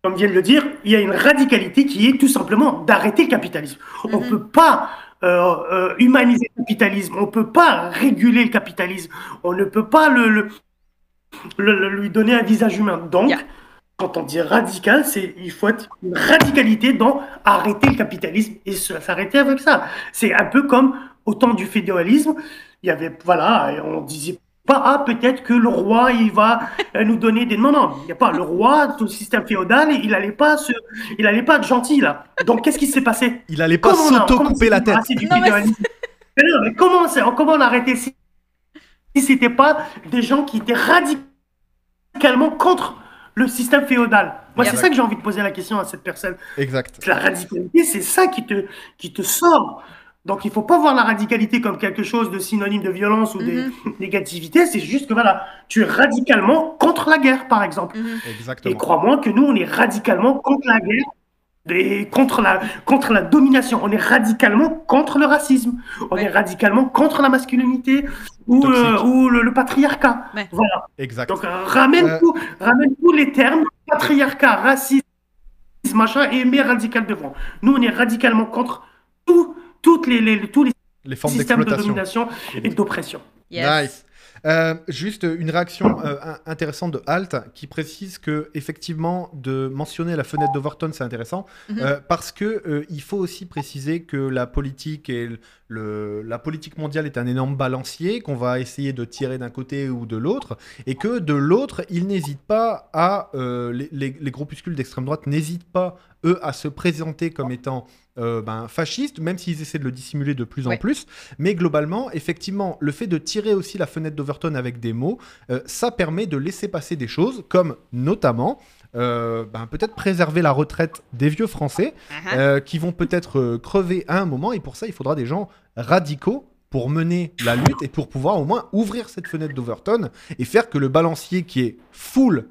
comme vient de le dire, il y a une radicalité qui est tout simplement d'arrêter le capitalisme. On Mhm. peut pas euh, euh, humaniser le capitalisme, on peut pas réguler le capitalisme, on ne peut pas le, le- le- le- lui donner un visage humain. Donc, Yeah. quand on dit radical, c'est il faut être une radicalité dans arrêter le capitalisme et s'arrêter avec ça. C'est un peu comme au temps du fédéralisme, il y avait voilà, on disait pas ah peut-être que le roi il va (laughs) euh, nous donner des non non, il y a pas le roi, tout le système féodal, il allait pas se il allait pas être gentil là. Donc qu'est-ce qui s'est passé? Il allait pas s'auto-couper la tête. débarrassé du Non, mais fédéralisme Mais non, mais comment, c'est- comment on a arrêté si, si c'était pas des gens qui étaient radicalement contre le système féodal? Moi, c'est ça que j'ai envie de poser la question à cette personne. Exact. La radicalité, c'est ça qui te, qui te sort. Donc, il faut pas voir la radicalité comme quelque chose de synonyme de violence ou de Mhm. (laughs) négativité. C'est juste que voilà, tu es radicalement contre la guerre, par exemple. Mhm. Et Exactement. crois-moi que nous, on est radicalement contre la guerre et contre la, contre la domination. On est radicalement contre le racisme. On Ouais. est radicalement contre la masculinité ou, euh, ou le, le patriarcat. Ouais. Voilà. Exact. Donc, euh, ramène, Euh, tout- ramène tous les termes patriarcat, racisme, machin, et mets radical devant. Nous, on est radicalement contre tout, toutes les, les- tous les Les formes systèmes de domination et d'oppression. Yes. Nice. Euh, juste une réaction euh, in- intéressante de Halt qui précise que effectivement de mentionner la fenêtre d'Overton c'est intéressant Mhm. euh, parce que euh, il faut aussi préciser que la politique et le, la politique mondiale est un énorme balancier qu'on va essayer de tirer d'un côté ou de l'autre et que de l'autre il n'hésite pas à euh, les, les- les groupuscules d'extrême droite n'hésitent pas eux à se présenter comme étant euh, ben, fasciste, même s'ils essaient de le dissimuler de plus en plus. Mais globalement, effectivement, le fait de tirer aussi la fenêtre d'Overton avec des mots, euh, ça permet de laisser passer des choses, comme notamment euh, ben, peut-être préserver la retraite des vieux Français, Uh-huh. euh, qui vont peut-être euh, crever à un moment, et pour ça, il faudra des gens radicaux pour mener la lutte et pour pouvoir au moins ouvrir cette fenêtre d'Overton et faire que le balancier qui est full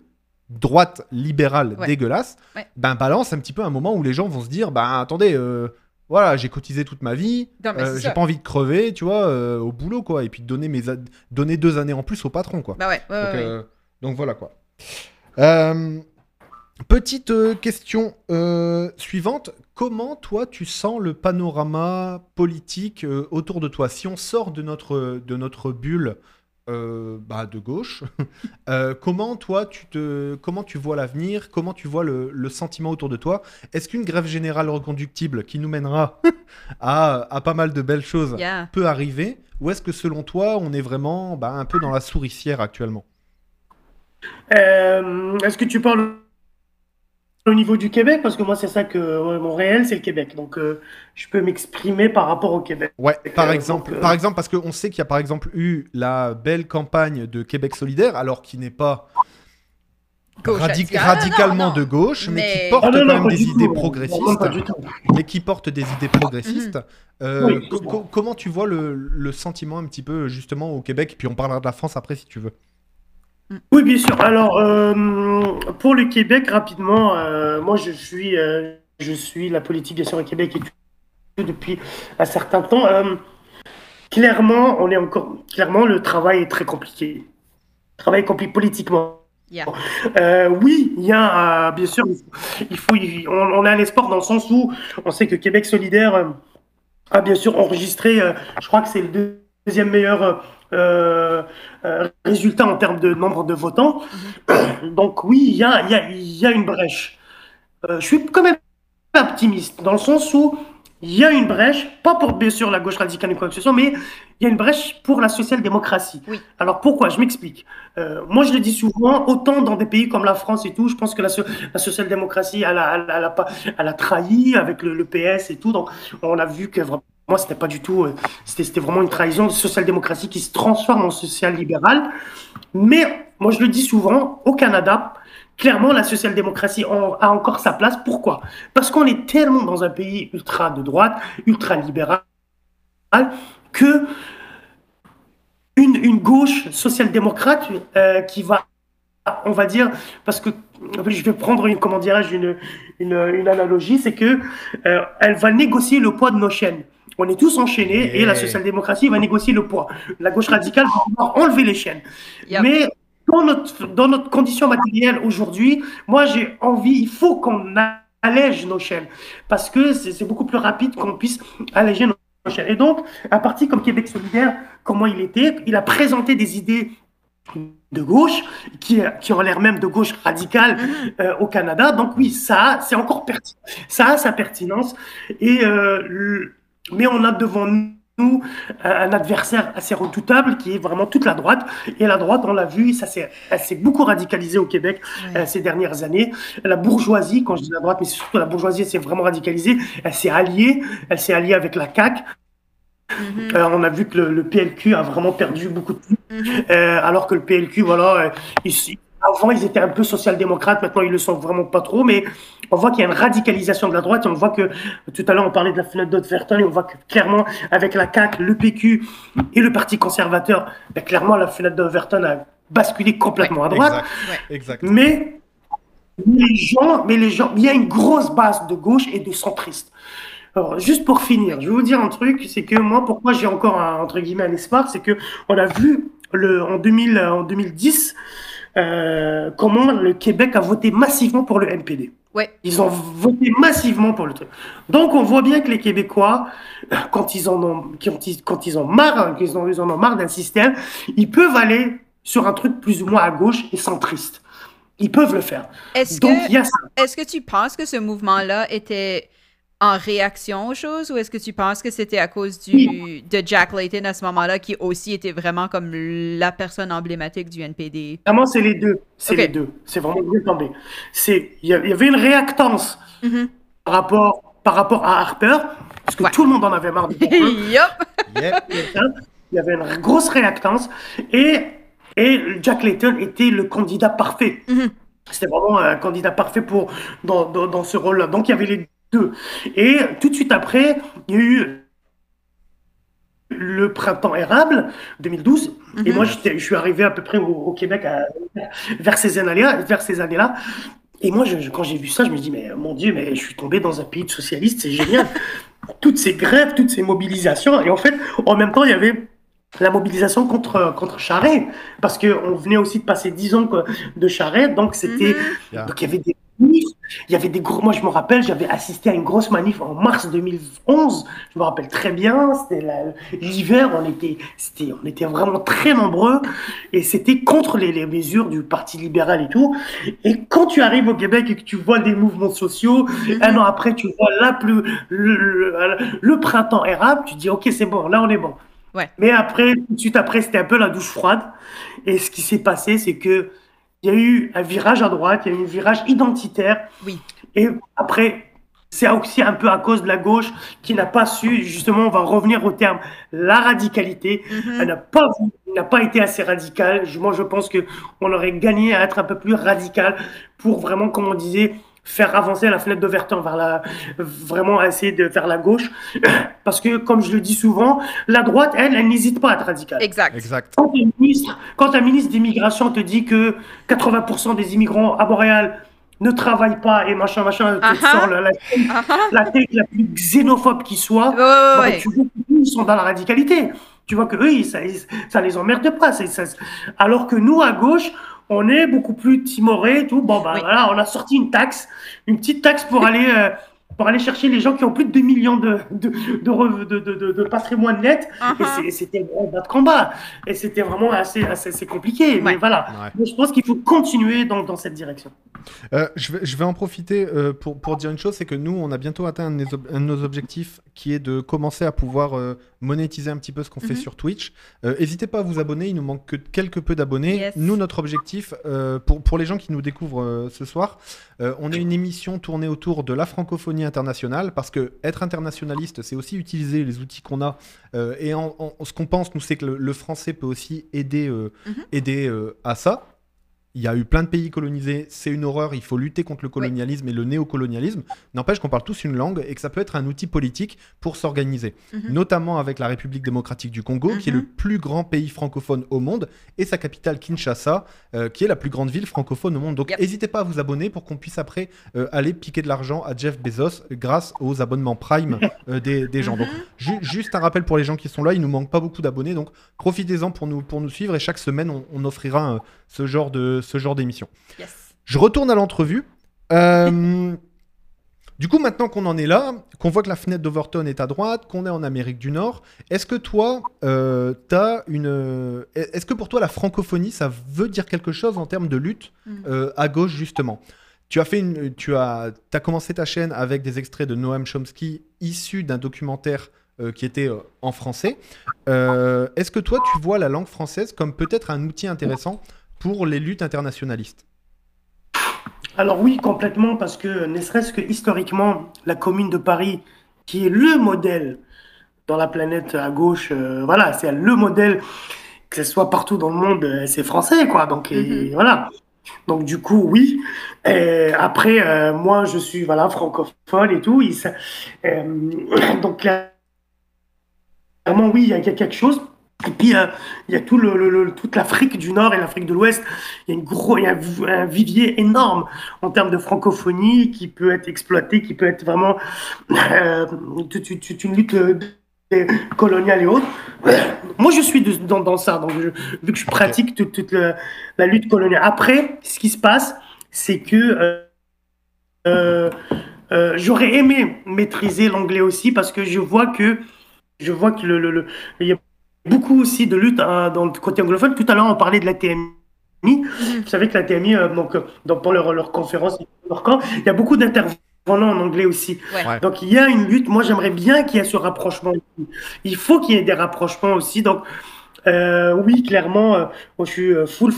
droite libérale Ouais. dégueulasse, Ouais. ben balance un petit peu un moment où les gens vont se dire, ben attendez, euh, voilà, j'ai cotisé toute ma vie, euh, j'ai pas envie de crever, tu vois, euh, au boulot quoi, et puis de donner mes donner deux années en plus au patron quoi. Bah ouais, Donc, donc voilà quoi. Petite question suivante. Comment toi tu sens le panorama politique autour de toi? Si on sort de notre, de notre bulle euh, bah, de gauche, (laughs) euh, comment toi tu, te, comment tu vois l'avenir? Comment tu vois le, le sentiment autour de toi? Est-ce qu'une grève générale reconductible qui nous mènera (laughs) à, à pas mal de belles choses Yeah. peut arriver? Ou est-ce que selon toi, on est vraiment bah, un peu dans la souricière actuellement? Euh, Est-ce que tu parles au niveau du Québec? Parce que moi, c'est ça que ouais, mon réel, c'est le Québec. Donc, euh, je peux m'exprimer par rapport au Québec. Ouais, par Euh, exemple, donc, euh, par exemple, parce qu'on sait qu'il y a par exemple eu la belle campagne de Québec solidaire, alors qui n'est pas radicale. radicalement Non, non. de gauche, mais, Mais- qui porte Ah non, quand non, même des idées tout. Progressistes, mais qui porte des idées progressistes. Euh, Oui, co- c'est co- comment tu vois le, le sentiment un petit peu justement au Québec? Puis on parlera de la France après si tu veux. Oui, bien sûr. Alors, euh, pour le Québec, rapidement, euh, moi, je suis, euh, je suis la politique, bien sûr, au Québec et depuis un certain temps. Clairement, on est encore, clairement, le travail est très compliqué. Le travail est compliqué politiquement. Yeah. Euh, oui, il y a, euh, bien sûr, il faut, il- on, on a un espoir dans le sens où on sait que Québec solidaire euh, a bien sûr enregistré, je crois que c'est le deuxième meilleur euh, euh, résultat en termes de nombre de votants. Donc oui, il y a, il y a, il y a une brèche. Euh, je suis quand même optimiste dans le sens où il y a une brèche, pas pour bien sûr la gauche radicale ou quoi que ce soit, mais il y a une brèche pour la social-démocratie. Oui. Alors pourquoi? Je m'explique. Moi, je le dis souvent, autant dans des pays comme la France et tout, je pense que la, so- la social-démocratie, elle a, elle, a- elle elle a trahi avec le, le PS et tout. Donc, on a vu que vraiment, moi, c'était pas du tout, euh, c'était vraiment une trahison de social-démocratie qui se transforme en social-libéral. Mais moi, je le dis souvent, au Canada, clairement, la social-démocratie a encore sa place. Pourquoi? Parce qu'on est tellement dans un pays ultra de droite, ultra libéral, que une, une gauche social-démocrate euh, qui va, on va dire, parce que je vais prendre une, comment dirais-je, une, une, une analogie, c'est que euh, elle va négocier le poids de nos chaînes. On est tous enchaînés et la social-démocratie va négocier le poids. La gauche radicale va pouvoir enlever les chaînes. Yep. Mais dans notre, dans notre condition matérielle aujourd'hui, moi j'ai envie, il faut qu'on allège nos chaînes parce que c'est beaucoup plus rapide qu'on puisse alléger nos chaînes. Et donc, un parti comme Québec solidaire, comment il était, il a présenté des idées de gauche, qui, qui ont l'air même de gauche radicale euh, au Canada. Donc oui, ça, c'est encore pertinent. Ça a sa pertinence. Et, euh, mais on a devant nous un adversaire assez redoutable qui est vraiment toute la droite. Et la droite, on l'a vu, ça s'est, elle s'est beaucoup radicalisée au Québec Ouais. euh, ces dernières années. La bourgeoisie, quand je dis la droite, mais c'est surtout la bourgeoisie, elle s'est vraiment radicalisée. Elle s'est alliée, elle s'est alliée avec la CAQ. Mhm. Euh, on a vu que le, le PLQ a vraiment perdu beaucoup de Mhm. euh, alors que le PLQ, voilà, euh, ils- avant ils étaient un peu social-démocrates, maintenant ils le sont vraiment pas trop, mais on voit qu'il y a une radicalisation de la droite et on voit que tout à l'heure on parlait de la fenêtre d'Otverton et on voit que clairement avec la CAQ, le PQ et le Parti conservateur, ben, clairement la fenêtre d'Overton a basculé complètement à droite. Exact. Mais les gens, mais les gens, il y a une grosse base de gauche et de centristes. Alors, juste pour finir, je vais vous dire un truc, c'est que moi, pourquoi j'ai encore un, entre guillemets un espoir, c'est que on a vu le, en, 2000, en 2010 euh, comment le Québec a voté massivement pour le NPD. Ouais. Ils ont voté massivement pour le truc. Donc on voit bien que les Québécois, quand ils en ont, quand ils, quand ils ont marre, hein, qu'ils ils en ont marre d'un système, ils peuvent aller sur un truc plus ou moins à gauche et centriste. Ils peuvent le faire. Est-ce que, est-ce que tu penses que ce mouvement-là était en réaction aux choses ou est-ce que tu penses que c'était à cause du, de Jack Layton à ce moment-là qui aussi était vraiment comme la personne emblématique du NPD? Vraiment, c'est les deux. C'est Ok. les deux. C'est vraiment bien tombé. C'est, il y, avait une réactance Mhm. par rapport par rapport à Harper, parce que Ouais. tout le monde en avait marre de. (laughs) Yep. Il y avait une grosse réactance et, et Jack Layton était le candidat parfait. Mhm. C'était vraiment un candidat parfait pour, dans, dans, dans ce rôle-là. Donc il y avait les Et tout de suite après, il y a eu le printemps érable 2012. Et Mhm. moi, j'étais- je suis arrivé à peu près au, au Québec à- vers ces années-là. Vers ces années-là. Et moi, je- je- quand j'ai vu ça, je me dis, mais mon Dieu, mais je suis tombé dans un pays de socialistes, c'est génial. (laughs) toutes ces grèves, toutes ces mobilisations. Et en fait, en même temps, il y avait la mobilisation contre, contre Charest, parce qu'on venait aussi de passer 10 ans quoi, de Charest, donc c'était... Mhm. Yeah. Donc il y avait des il y avait des gros... Moi, je me rappelle, j'avais assisté à une grosse manif en mars 2011, je me rappelle très bien, c'était l'hiver, on était, c'était, on était vraiment très nombreux, et c'était contre les, les mesures du Parti libéral et tout. Et quand tu arrives au Québec et que tu vois des mouvements sociaux, un an après, tu vois la plus, le, le- le printemps érable, tu dis, ok, c'est bon, là, on est bon. Ouais. Mais après, tout de suite après, c'était un peu la douche froide. Et ce qui s'est passé, c'est que il y a eu un virage à droite, il y a eu un virage identitaire. Oui. Et après, c'est aussi un peu à cause de la gauche qui n'a pas su, justement, on va revenir au terme, la radicalité. Mhm. Elle n'a pas, n'a pas été assez radicale. Moi, je pense que on aurait gagné à être un peu plus radical pour vraiment, comme on disait, faire avancer la fenêtre d'Overton vers la, vraiment essayer de vers la gauche. (coughs) Parce que, comme je le dis souvent, la droite, elle, elle n'hésite pas à être radicale. Exact. Exact. Quand un ministre, quand un ministre d'immigration te dit que 80% des immigrants à Montréal ne travaillent pas et machin, machin, te Ah sort la, la, Ah, ah. la tête la plus xénophobe qui soit, ouais, bah, ouais. tu vois qu'ils sont dans la radicalité. Tu vois que eux, ils- ça, ils- ça les emmerde pas. ça- alors que nous, à gauche, on est beaucoup plus timorés et tout. Bon, bah Oui. voilà, on a sorti une taxe, une petite taxe pour (laughs) aller, euh, pour aller chercher les gens qui ont plus de 2 millions de, de, de, rev- de, de, de- de patrimoine net. Et c'est- c'était un combat. Et c'était vraiment assez, assez, assez compliqué. Mais voilà. Ouais. Mais je pense qu'il faut continuer dans, dans cette direction. Euh, je, vais, je vais en profiter euh, pour, pour dire une chose, c'est que nous, on a bientôt atteint un de, nos ob- un de nos objectifs qui est de commencer à pouvoir euh, monétiser un petit peu ce qu'on fait Mhm. sur Twitch. Euh, N'hésitez pas à vous abonner, il nous manque que quelque peu d'abonnés. Yes. Nous, notre objectif, euh, pour, pour les gens qui nous découvrent euh, ce soir, euh, on est une émission tournée autour de la francophonie internationale, parce que être internationaliste, c'est aussi utiliser les outils qu'on a. euh, et en, en- ce qu'on pense, nous, c'est que le, le français peut aussi aider, euh, Mhm. aider euh, à ça. Il y a eu plein de pays colonisés, c'est une horreur, il faut lutter contre le colonialisme et le néocolonialisme. N'empêche qu'on parle tous une langue et que ça peut être un outil politique pour s'organiser. Mhm. Notamment avec la République démocratique du Congo, qui est Mhm. le plus grand pays francophone au monde, et sa capitale Kinshasa, euh, qui est la plus grande ville francophone au monde. Donc Yep. n'hésitez pas à vous abonner pour qu'on puisse après euh, aller piquer de l'argent à Jeff Bezos grâce aux abonnements Prime (laughs) euh, des, des gens. Donc Mhm. Ju- juste un rappel pour les gens qui sont là, il nous manque pas beaucoup d'abonnés, donc profitez-en pour nous, pour nous suivre et chaque semaine on, on offrira ce genre de ce genre d'émission. Yes. Je retourne à l'entrevue. Euh, du coup, maintenant qu'on en est là, qu'on voit que la fenêtre d'Overton est à droite, qu'on est en Amérique du Nord, est-ce que toi, euh, t'as une, est-ce que pour toi la francophonie, ça veut dire quelque chose en termes de lutte Mhm. euh, à gauche justement? Tu as fait une, tu as, as commencé ta chaîne avec des extraits de Noam Chomsky issus d'un documentaire euh, qui était en français. Est-ce que toi, tu vois la langue française comme peut-être un outil intéressant pour les luttes internationalistes Alors oui, complètement, parce que ne serait-ce que historiquement, la commune de Paris, qui est le modèle dans la planète à gauche, euh, voilà, c'est le modèle, que ce soit partout dans le monde, euh, c'est français, quoi. Donc et Mhm. voilà. Donc du coup, oui. Et après, euh, moi, je suis voilà francophone et tout. euh, (coughs) donc clairement, oui, il y a il y a quelque chose. Et puis, euh, il y a tout le, le- le- toute l'Afrique du Nord et l'Afrique de l'Ouest. Il y a, une gros, il y a un, un vivier énorme en termes de francophonie qui peut être exploité, qui peut être vraiment euh, toute, une lutte coloniale et autres. Moi, je suis dans, dans ça, donc je- vu que je pratique toute, la lutte coloniale. Après, ce qui se passe, c'est que euh, euh, euh, j'aurais aimé maîtriser l'anglais aussi parce que je vois que je vois que le, le- le- il y a beaucoup aussi de lutte hein, dans le côté anglophone. Tout à l'heure, on parlait de la TMI. Vous savez que la TMI, euh, donc, euh, dans, pour leur, leur conférence, leur camp, il y a beaucoup d'intervenants en anglais aussi. Ouais. Donc, il y a une lutte. Moi, j'aimerais bien qu'il y ait ce rapprochement. aussi. Il faut qu'il y ait des rapprochements aussi. Donc, euh, oui, clairement, euh, moi, je suis full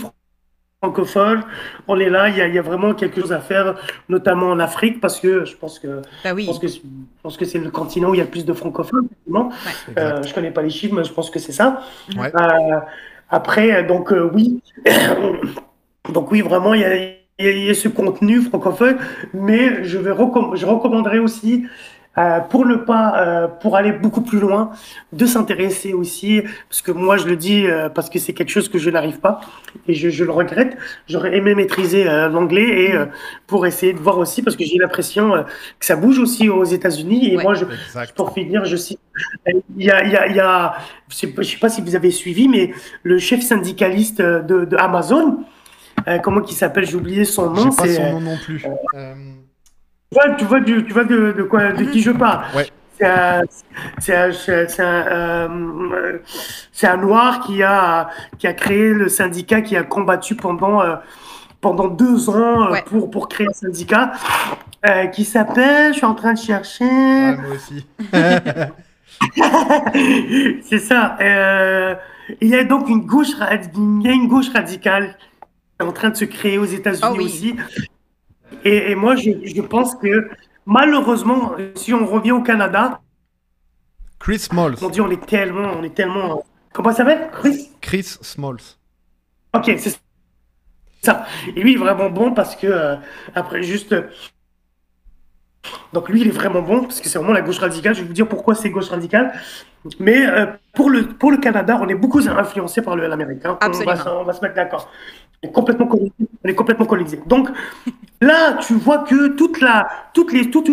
francophone, on est là, il y, a, il y, a, vraiment quelque chose à faire, notamment en Afrique, parce que je pense que, bah oui. je pense que, je pense que c'est le continent où il y a le plus de francophones. Ouais. Euh, je connais pas les chiffres, mais je pense que c'est ça. Ouais. Euh, après, donc euh, oui, (coughs) donc oui, vraiment, il y a, il y a ce contenu francophone, mais je, vais recomm je recommanderais aussi euh, pour ne pas, euh, pour aller beaucoup plus loin, de s'intéresser aussi, parce que moi je le dis euh, parce que c'est quelque chose que je n'arrive pas et je, je, le regrette. J'aurais aimé maîtriser euh, l'anglais et euh, pour essayer de voir aussi, parce que j'ai l'impression euh, que ça bouge aussi aux États-Unis. Et Ouais. moi, je, pour finir, je cite, il y a, il y a, il y a je sais pas- je sais pas si vous avez suivi, mais le chef syndicaliste de, de Amazon, euh, comment il s'appelle, j'ai oublié son nom. J'ai pas c'est, son nom non plus. Tu vois, tu vois, du, tu vois de, de quoi, de qui je parle. Ouais. C'est un, euh, noir qui a, qui a créé le syndicat, qui a combattu pendant, euh, pendant deux ans euh, Ouais. pour, pour créer un syndicat, euh, qui s'appelle, je suis en train de chercher. ouais, moi aussi. (laughs) c'est ça. Euh, il y a donc une gauche, il y a une gauche radicale qui est en train de se créer aux États-Unis Ah oui. aussi. Et, et moi, je, je pense que malheureusement, si on revient au Canada, Chris Smalls. on dit on est tellement, on est tellement. Comment ça s'appelle, Chris? Chris Smalls. Ok, c'est ça. Et lui, il est vraiment bon parce que euh, après juste. Donc lui, il est vraiment bon parce que c'est vraiment la gauche radicale. Je vais vous dire pourquoi c'est gauche radicale. Mais euh, pour le pour le Canada, on est beaucoup influencé par le- l'américain. On va, Absolument. se- on va se mettre d'accord. On est complètement colonisé. On est complètement colonisé. Donc là, tu vois que toute la toutes les toutes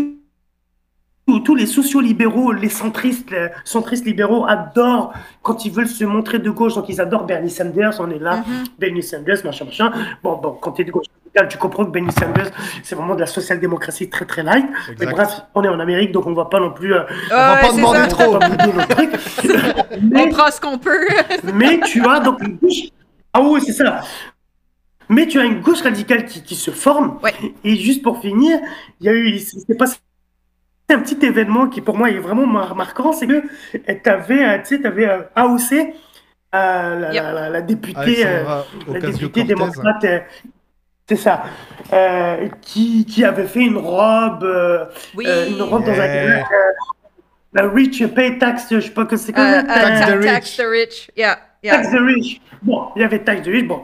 tous- les sociaux-libéraux, les centristes, les centristes libéraux adorent quand ils veulent se montrer de gauche. Donc, ils adorent Bernie Sanders. On est là, Mhm. Bernie Sanders, machin, machin. Bon, bon, quand tu es de gauche tu comprends que Bernie Sanders, c'est vraiment de la social-démocratie très, très light. Mais bref, on est en Amérique, donc on va pas non plus. euh, Ouais, pas demander ça. trop. on va. On prend ce qu'on peut. mais tu as donc une gauche. Ah oui, c'est ça. Mais tu as une gauche radicale qui, qui se forme. Ouais. Et juste pour finir, il y a eu, c'est pas un petit événement qui pour moi est vraiment mar- marquant, c'est que tu avais, tu sais, avais AOC, euh, la, Yep. la, la, la députée, euh, la députée démocrate, euh, c'est ça, euh, qui, qui avait fait une robe, euh, Oui. euh, une robe dans un euh, la rich pay tax, je sais pas que c'est Euh, quoi. euh, Tax ta- the tax rich. the rich. Yeah. Yeah. Tax the rich. Bon, il y avait tax the rich. Bon,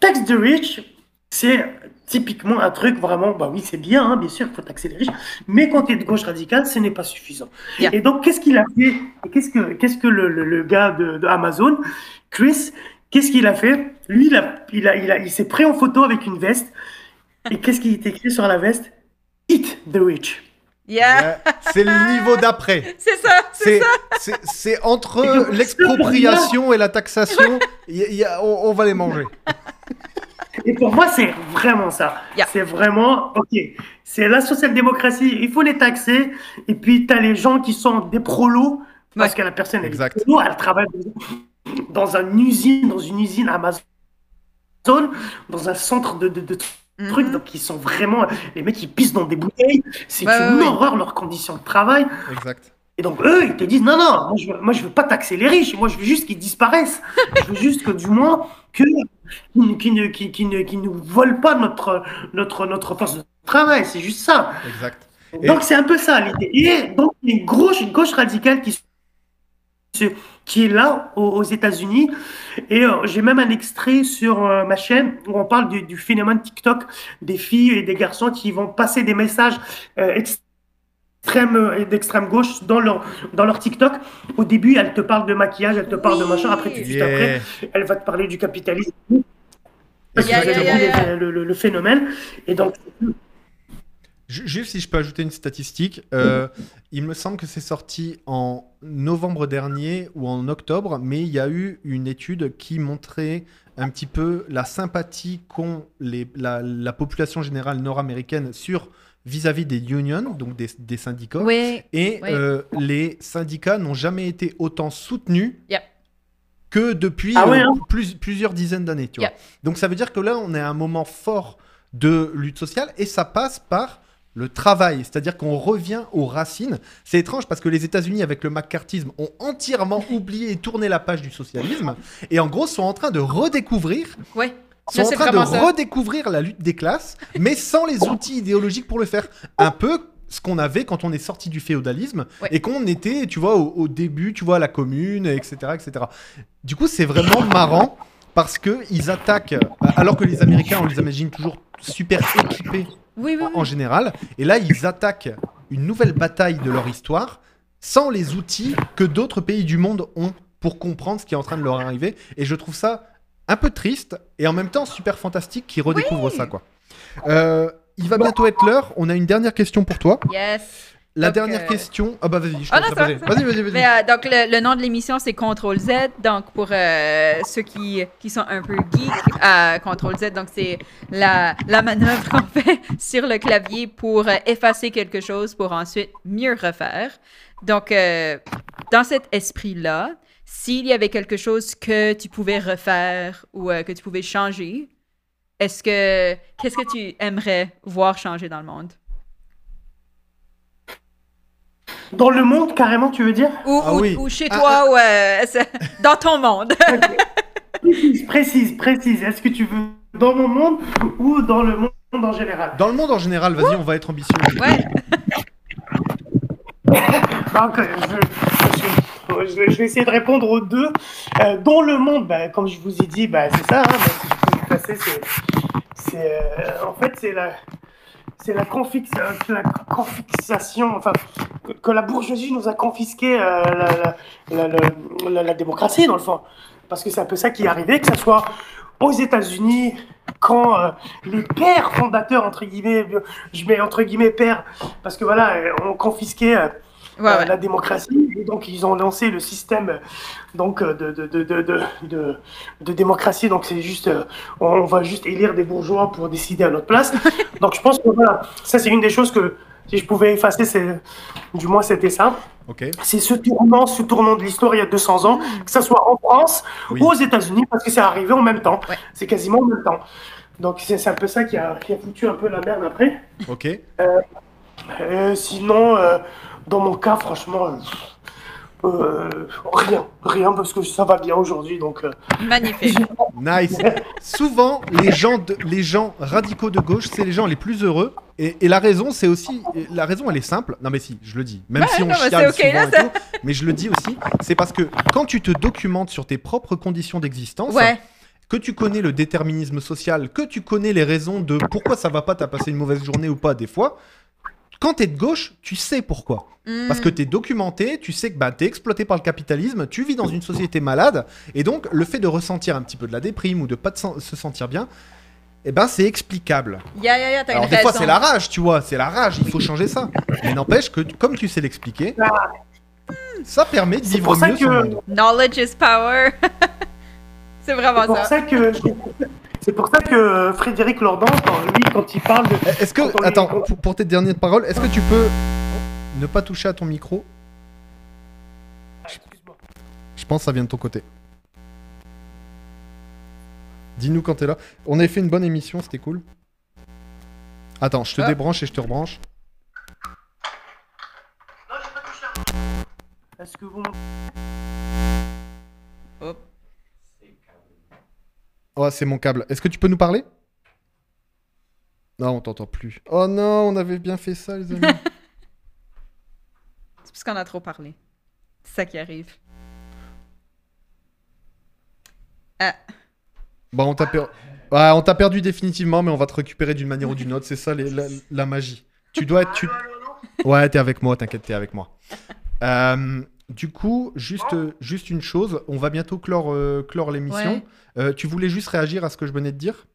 tax the rich, c'est typiquement un truc vraiment, bah oui, c'est bien, hein, bien sûr, il faut taxer les riches, mais quand tu es de gauche radicale, ce n'est pas suffisant. Yeah. Et donc, qu'est-ce qu'il a fait Qu'est-ce que, qu'est-ce que le, le, le gars de, de Amazon, Chris, qu'est-ce qu'il a fait? Lui, il, a, il, a, il, a, il s'est pris en photo avec une veste, et qu'est-ce qui est écrit sur la veste? Eat the rich. Yeah. C'est le niveau d'après. (laughs) C'est ça. C'est C'est c'est- c'est entre l'expropriation et la taxation, il y y a- on, on va les manger. (laughs) Et pour moi, c'est vraiment ça. Yeah. C'est vraiment, ok, c'est la social-démocratie, il faut les taxer. Et puis, tu as les gens qui sont des prolos, parce Ouais. que la personne, elle Exact. est prolo, elle travaille dans une usine, dans une usine Amazon, dans un centre de, de, de trucs, donc ils sont vraiment, les mecs, ils pissent dans des bouteilles, c'est Ouais, une ouais, ouais. horreur, leurs conditions de travail. Exact. Et donc, eux, ils te disent, non, non, moi, je veux, moi, je veux pas taxer les riches, moi, je veux juste qu'ils disparaissent. (laughs) je veux juste que, du moins, que, qui ne, qui, qui ne, qui nous volent pas notre, notre, notre force de travail, c'est juste ça. Exact. Et- Donc, c'est un peu ça, l'idée. Et donc, il y a une gauche, une gauche radicale qui, qui est là, aux, aux États-Unis. Et euh, j'ai même un extrait sur euh, ma chaîne où on parle du, du phénomène TikTok, des filles et des garçons qui vont passer des messages euh, euh, et d'extrême gauche dans leur, dans leur TikTok. Au début, elle te parle de maquillage, elle te parle de machin. Après, tout de suite Yeah. après, elle va te parler du capitalisme. Parce que Yeah, avez yeah, le- le- le- le phénomène. Et donc, Ju- Juste si je peux ajouter une statistique, euh, il me semble que c'est sorti en novembre dernier ou en octobre, mais il y a eu une étude qui montrait un petit peu la sympathie qu'ont les- la, la population générale nord-américaine sur vis-à-vis des unions, donc des, des syndicats. Oui. Et Oui. euh, les syndicats n'ont jamais été autant soutenus Yep. que depuis Ah euh, hein plus- plusieurs dizaines d'années. tu vois. Yep. Donc ça veut dire que là, on est à un moment fort de lutte sociale et ça passe par le travail, c'est-à-dire qu'on revient aux racines. C'est étrange parce que les États-Unis, avec le macartisme, ont entièrement oublié et tourné la page du socialisme et en gros sont en train de redécouvrir Ouais. Sont en train de ça. redécouvrir la lutte des classes, mais sans les outils idéologiques pour le faire. Un peu ce qu'on avait quand on est sorti du féodalisme Ouais. et qu'on était, tu vois, au, au début, tu vois, à la commune, etc., etc. Du coup, c'est vraiment marrant parce que ils attaquent, alors que les Américains, on les imagine toujours super équipés Oui, oui, en, oui. en général, et là, ils attaquent une nouvelle bataille de leur histoire sans les outils que d'autres pays du monde ont pour comprendre ce qui est en train de leur arriver. Et je trouve ça un peu triste et en même temps super fantastique qu'ils redécouvrent ça, quoi. Euh, il va bientôt être l'heure. On a une dernière question pour toi. Yes. La Donc, dernière euh, question. Ah bah vas-y, je te non, va, ça Vas-y, vas-y, vas-y. Mais, euh, donc, le, le nom de l'émission, c'est Contrôle Z. Donc, pour ceux qui, qui sont un peu geeks, Contrôle Z, donc c'est la, la manœuvre qu'on fait (laughs) sur le clavier pour effacer quelque chose pour ensuite mieux refaire. Donc, dans cet esprit-là, s'il y avait quelque chose que tu pouvais refaire ou euh, que tu pouvais changer, est-ce que qu'est-ce que tu aimerais voir changer dans le monde? Dans le monde, carrément, tu veux dire? Ou, Ah ou- oui. ou chez Ah, toi, ou euh, (laughs) dans ton monde. (laughs) Précise, précise, précise. Est-ce que tu veux dans mon monde ou dans le monde en général? Dans le monde en général, vas-y, on va être ambitieux. Ouais. (laughs) Donc, je, je- je- je vais essayer de répondre aux deux. Euh, dans le monde, bah, comme je vous ai dit, bah, c'est ça. hein, bah, si je c'est, euh, en fait, c'est la, c'est la, euh, la confiscation, enfin, que, la bourgeoisie nous a confisqué euh, la, la, la, démocratie, dans le fond. Parce que c'est un peu ça qui est arrivé, que ce soit aux États-Unis, quand euh, les pères fondateurs, entre guillemets, je mets entre guillemets pères, parce que voilà, euh, ont confisqué euh, Ouais, euh, ouais. la démocratie. Et donc, ils ont lancé le système donc, euh, de, de, de, de, de, de- de démocratie. Donc, c'est juste, euh, on va juste élire des bourgeois pour décider à notre place. (laughs) donc, je pense que voilà, ça, c'est une des choses que si je pouvais effacer, c'est, du moins, c'était ça. Ok. C'est ce tournant, ce tournant de l'histoire il y a 200 ans, que ce soit en France Oui. ou aux États-Unis, parce que c'est arrivé en même temps. Ouais. C'est quasiment en même temps. Donc, c'est, un peu ça qui a, qui a foutu un peu la merde après. Ok. Euh, sinon, euh, dans mon cas, franchement, euh, euh, rien, rien parce que ça va bien aujourd'hui, donc. euh, Magnifique. Nice. Souvent, les gens, de- les gens radicaux de gauche, c'est les gens les plus heureux. Et, et la raison, c'est aussi, la raison, elle est simple. Non mais si, je le dis. Même Ouais, si on non, mais chiale c'est ok, souvent là, et ça- tout, mais je le dis aussi, c'est parce que quand tu te documentes sur tes propres conditions d'existence, Ouais. que tu connais le déterminisme social, que tu connais les raisons de pourquoi ça va pas, t'as passé une mauvaise journée ou pas des fois. Quand t'es de gauche, tu sais pourquoi. Parce Mm. que tu es documenté, tu sais que bah, tu es exploité par le capitalisme, tu vis dans une société malade, et donc le fait de ressentir un petit peu de la déprime ou de pas sen- se sentir bien, eh ben c'est explicable. Ya, ya, ya, t'as Alors une des fois c'est la rage, tu vois, c'est la rage, il faut changer ça. Mais n'empêche que comme tu sais l'expliquer, ça permet de C'est vivre pour ça mieux son que- monde. Knowledge is power. (laughs) c'est vraiment C'est pour ça. ça que. C'est pour ça que Frédéric Lordon, quand lui, quand il parle de. Est-ce que, attends, pour, tes dernières paroles, est-ce que tu peux ne pas toucher à ton micro Excuse-moi. Je pense que ça vient de ton côté. Dis-nous quand t'es là. On avait fait une bonne émission, c'était cool. Attends, je te Ah. débranche et je te rebranche. Non, j'ai pas touché à- Est-ce que vous. Hop. Oh, c'est mon câble. Est-ce que tu peux nous parler? Non, on t'entend plus. Oh non, on avait bien fait ça, les amis. (laughs) C'est parce qu'on a trop parlé. C'est ça qui arrive. Ah, bon, on t'a per- Ouais, on t'a perdu définitivement, mais on va te récupérer d'une manière ou d'une autre. C'est ça les- la, la magie. Tu dois être. tu- non Ouais, t'es avec moi, t'inquiète, t'es avec moi. Euh, du coup, juste, juste une chose, on va bientôt clore, euh, clore l'émission. Ouais. Euh, tu voulais juste réagir à ce que je venais de dire?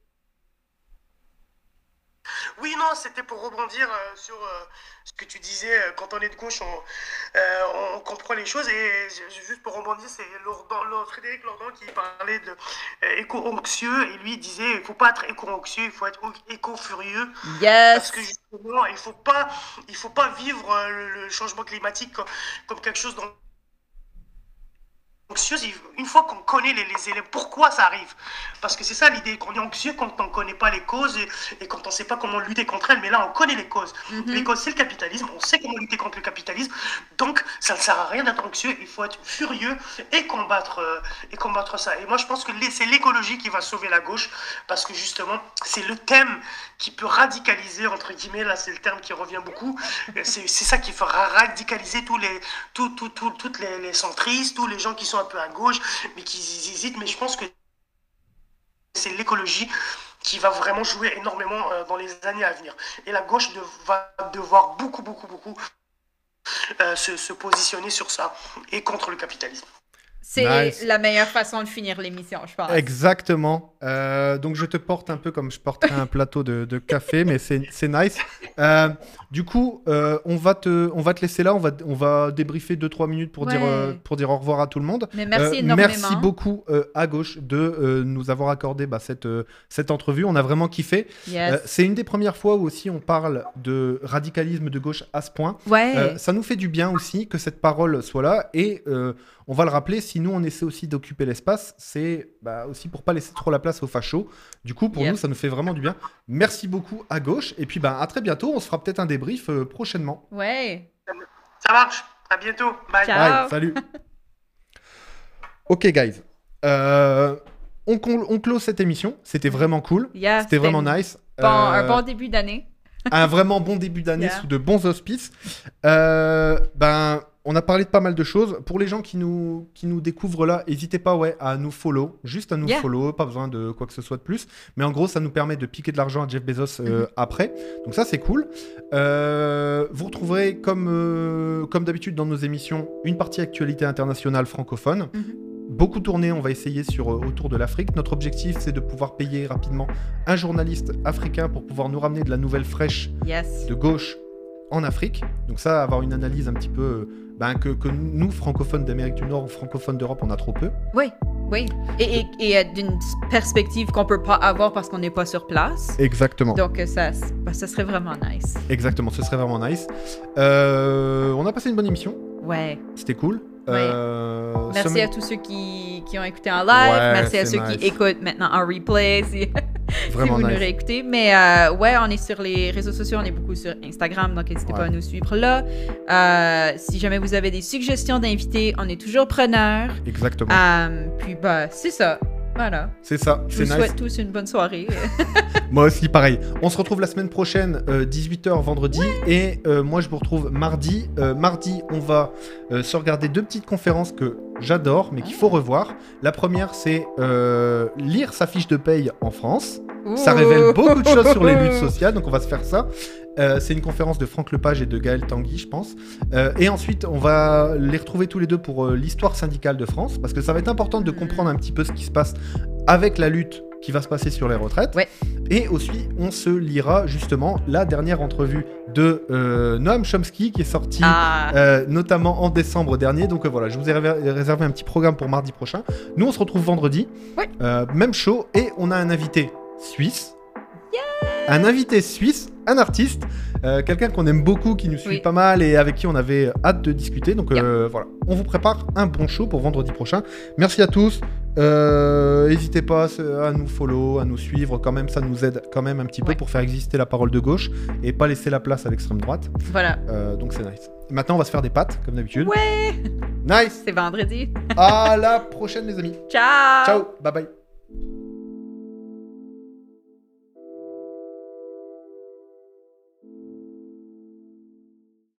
Oui, non, c'était pour rebondir euh, sur euh, ce que tu disais. euh, quand on est de gauche, on, euh, on comprend les choses. Et juste pour rebondir, c'est Frédéric Lordon qui parlait de euh, éco-anxieux. Et lui, il disait il faut pas être éco-anxieux, il faut être éco-furieux. yes! Parce que justement, il faut pas, il faut pas vivre euh, le, le changement climatique comme, comme quelque chose dont anxieuse, une fois qu'on connaît les, les, élèves, pourquoi ça arrive? Parce que c'est ça l'idée, qu'on est anxieux quand on ne connaît pas les causes et, quand on ne sait pas comment lutter contre elles, mais là on connaît les causes. Mhm. Les causes c'est le capitalisme, on sait comment lutter contre le capitalisme, donc ça ne sert à rien d'être anxieux, il faut être furieux et combattre, euh, et combattre ça. Et moi je pense que c'est l'écologie qui va sauver la gauche, parce que justement c'est le thème qui peut radicaliser, entre guillemets, là c'est le terme qui revient beaucoup, c'est ça qui fera radicaliser tous les, tout, tout, tout, toutes les, les centristes, tous les gens qui sont un peu à gauche, mais qui hésitent. Mais je pense que c'est l'écologie qui va vraiment jouer énormément euh, dans les années à venir. Et la gauche va devoir beaucoup, beaucoup, beaucoup euh, se positionner sur ça et contre le capitalisme. C'est Nice. la meilleure façon de finir l'émission, je pense. Exactement. Euh, donc je te porte un peu comme je porterais un plateau de, de café, mais c'est nice. Euh, du coup, euh, on, va te, on va te laisser là, on va, on va débriefer 2-3 minutes pour, dire, Ouais. pour dire au revoir à tout le monde. Mais merci énormément. merci beaucoup à gauche de nous avoir accordé bah, cette, cette entrevue. On a vraiment kiffé. Yes. C'est une des premières fois où aussi on parle de radicalisme de gauche à ce point. ouais. Ça nous fait du bien aussi que cette parole soit là et on va le rappeler, si nous on essaie aussi d'occuper l'espace, c'est bah, aussi pour pas laisser trop la place aux fachos. Du coup, pour Yep. nous, ça nous fait vraiment du bien. Merci beaucoup à gauche et puis bah, à très bientôt. On se fera peut-être un débrief euh, prochainement. ouais. Ça marche, à bientôt, bye. Ciao. Bye, salut. (laughs) ok, guys. Euh, on, on close cette émission. C'était vraiment cool. Yeah, C'était vraiment nice. bon- Un Euh, bon début d'année. un vraiment bon début d'année (laughs) Yeah. sous de bons auspices. Euh, ben, on a parlé de pas mal de choses. Pour les gens qui nous, qui nous découvrent là, n'hésitez pas ouais, à nous follow, juste à nous Yeah. follow, pas besoin de quoi que ce soit de plus. Mais en gros, ça nous permet de piquer de l'argent à Jeff Bezos euh, Mhm. après. Donc ça, c'est cool. Euh, vous retrouverez, comme, euh, comme d'habitude dans nos émissions, une partie actualité internationale francophone. Mhm. Beaucoup tourné, on va essayer sur, euh, autour de l'Afrique. Notre objectif, c'est de pouvoir payer rapidement un journaliste africain pour pouvoir nous ramener de la nouvelle fraîche Yes. de gauche en Afrique. Donc ça, avoir une analyse un petit peu ben, que, que nous, francophones d'Amérique du Nord ou francophones d'Europe, on a trop peu. Oui, oui. Et, et, et, euh, d'une perspective qu'on peut pas avoir parce qu'on n'est pas sur place. Exactement. Donc, euh, ça, bah, ça serait vraiment nice. Exactement, ce serait vraiment nice. Euh, on a passé une bonne émission, Ouais. c'était cool. Euh, Merci semaine- à tous ceux qui, qui ont écouté en live. Ouais, Merci à ceux nice. qui écoutent maintenant en replay. (laughs) Si, vous nous réécoutez. Mais euh, ouais, on est sur les réseaux sociaux, on est beaucoup sur Instagram, donc n'hésitez pas à nous suivre là. Euh, si jamais vous avez des suggestions d'invités, on est toujours preneurs. Exactement. Euh, puis bah, c'est ça. Voilà. C'est ça, Je vous nice. souhaite tous une bonne soirée. (laughs) (laughs) Moi aussi, pareil. On se retrouve la semaine prochaine, euh, 18h vendredi. Et euh, moi, je vous retrouve mardi. Euh, mardi, on va se regarder deux petites conférences que j'adore, mais qu'il faut revoir. La première, c'est euh, lire sa fiche de paye en France. Ça révèle beaucoup de choses sur les luttes (laughs) sociales, donc on va se faire ça. Euh, c'est une conférence de Franck Lepage et de Gaël Tanguy, je pense. Euh, et ensuite, on va les retrouver tous les deux pour l'histoire syndicale de France, parce que ça va être important de comprendre un petit peu ce qui se passe avec la lutte qui va se passer sur les retraites. Ouais. Et aussi, on se lira justement la dernière entrevue de euh, Noam Chomsky qui est sortie Ah, euh, notamment en décembre dernier. Donc euh, voilà, je vous ai réservé un petit programme pour mardi prochain. Nous, on se retrouve vendredi. Ouais. Même show. Et on a un invité suisse. Un invité suisse, un artiste, euh, quelqu'un qu'on aime beaucoup, qui nous suit Oui. pas mal et avec qui on avait hâte de discuter. Donc euh, voilà, on vous prépare un bon show pour vendredi prochain. Merci à tous. Euh, N'hésitez pas à nous follow, à nous suivre. Quand même, ça nous aide quand même un petit peu Ouais. pour faire exister la parole de gauche et pas laisser la place à l'extrême droite. voilà. Donc c'est nice. Maintenant, on va se faire des pâtes, comme d'habitude. Ouais, Nice c'est vendredi. À la prochaine, les amis. Ciao. Ciao Bye bye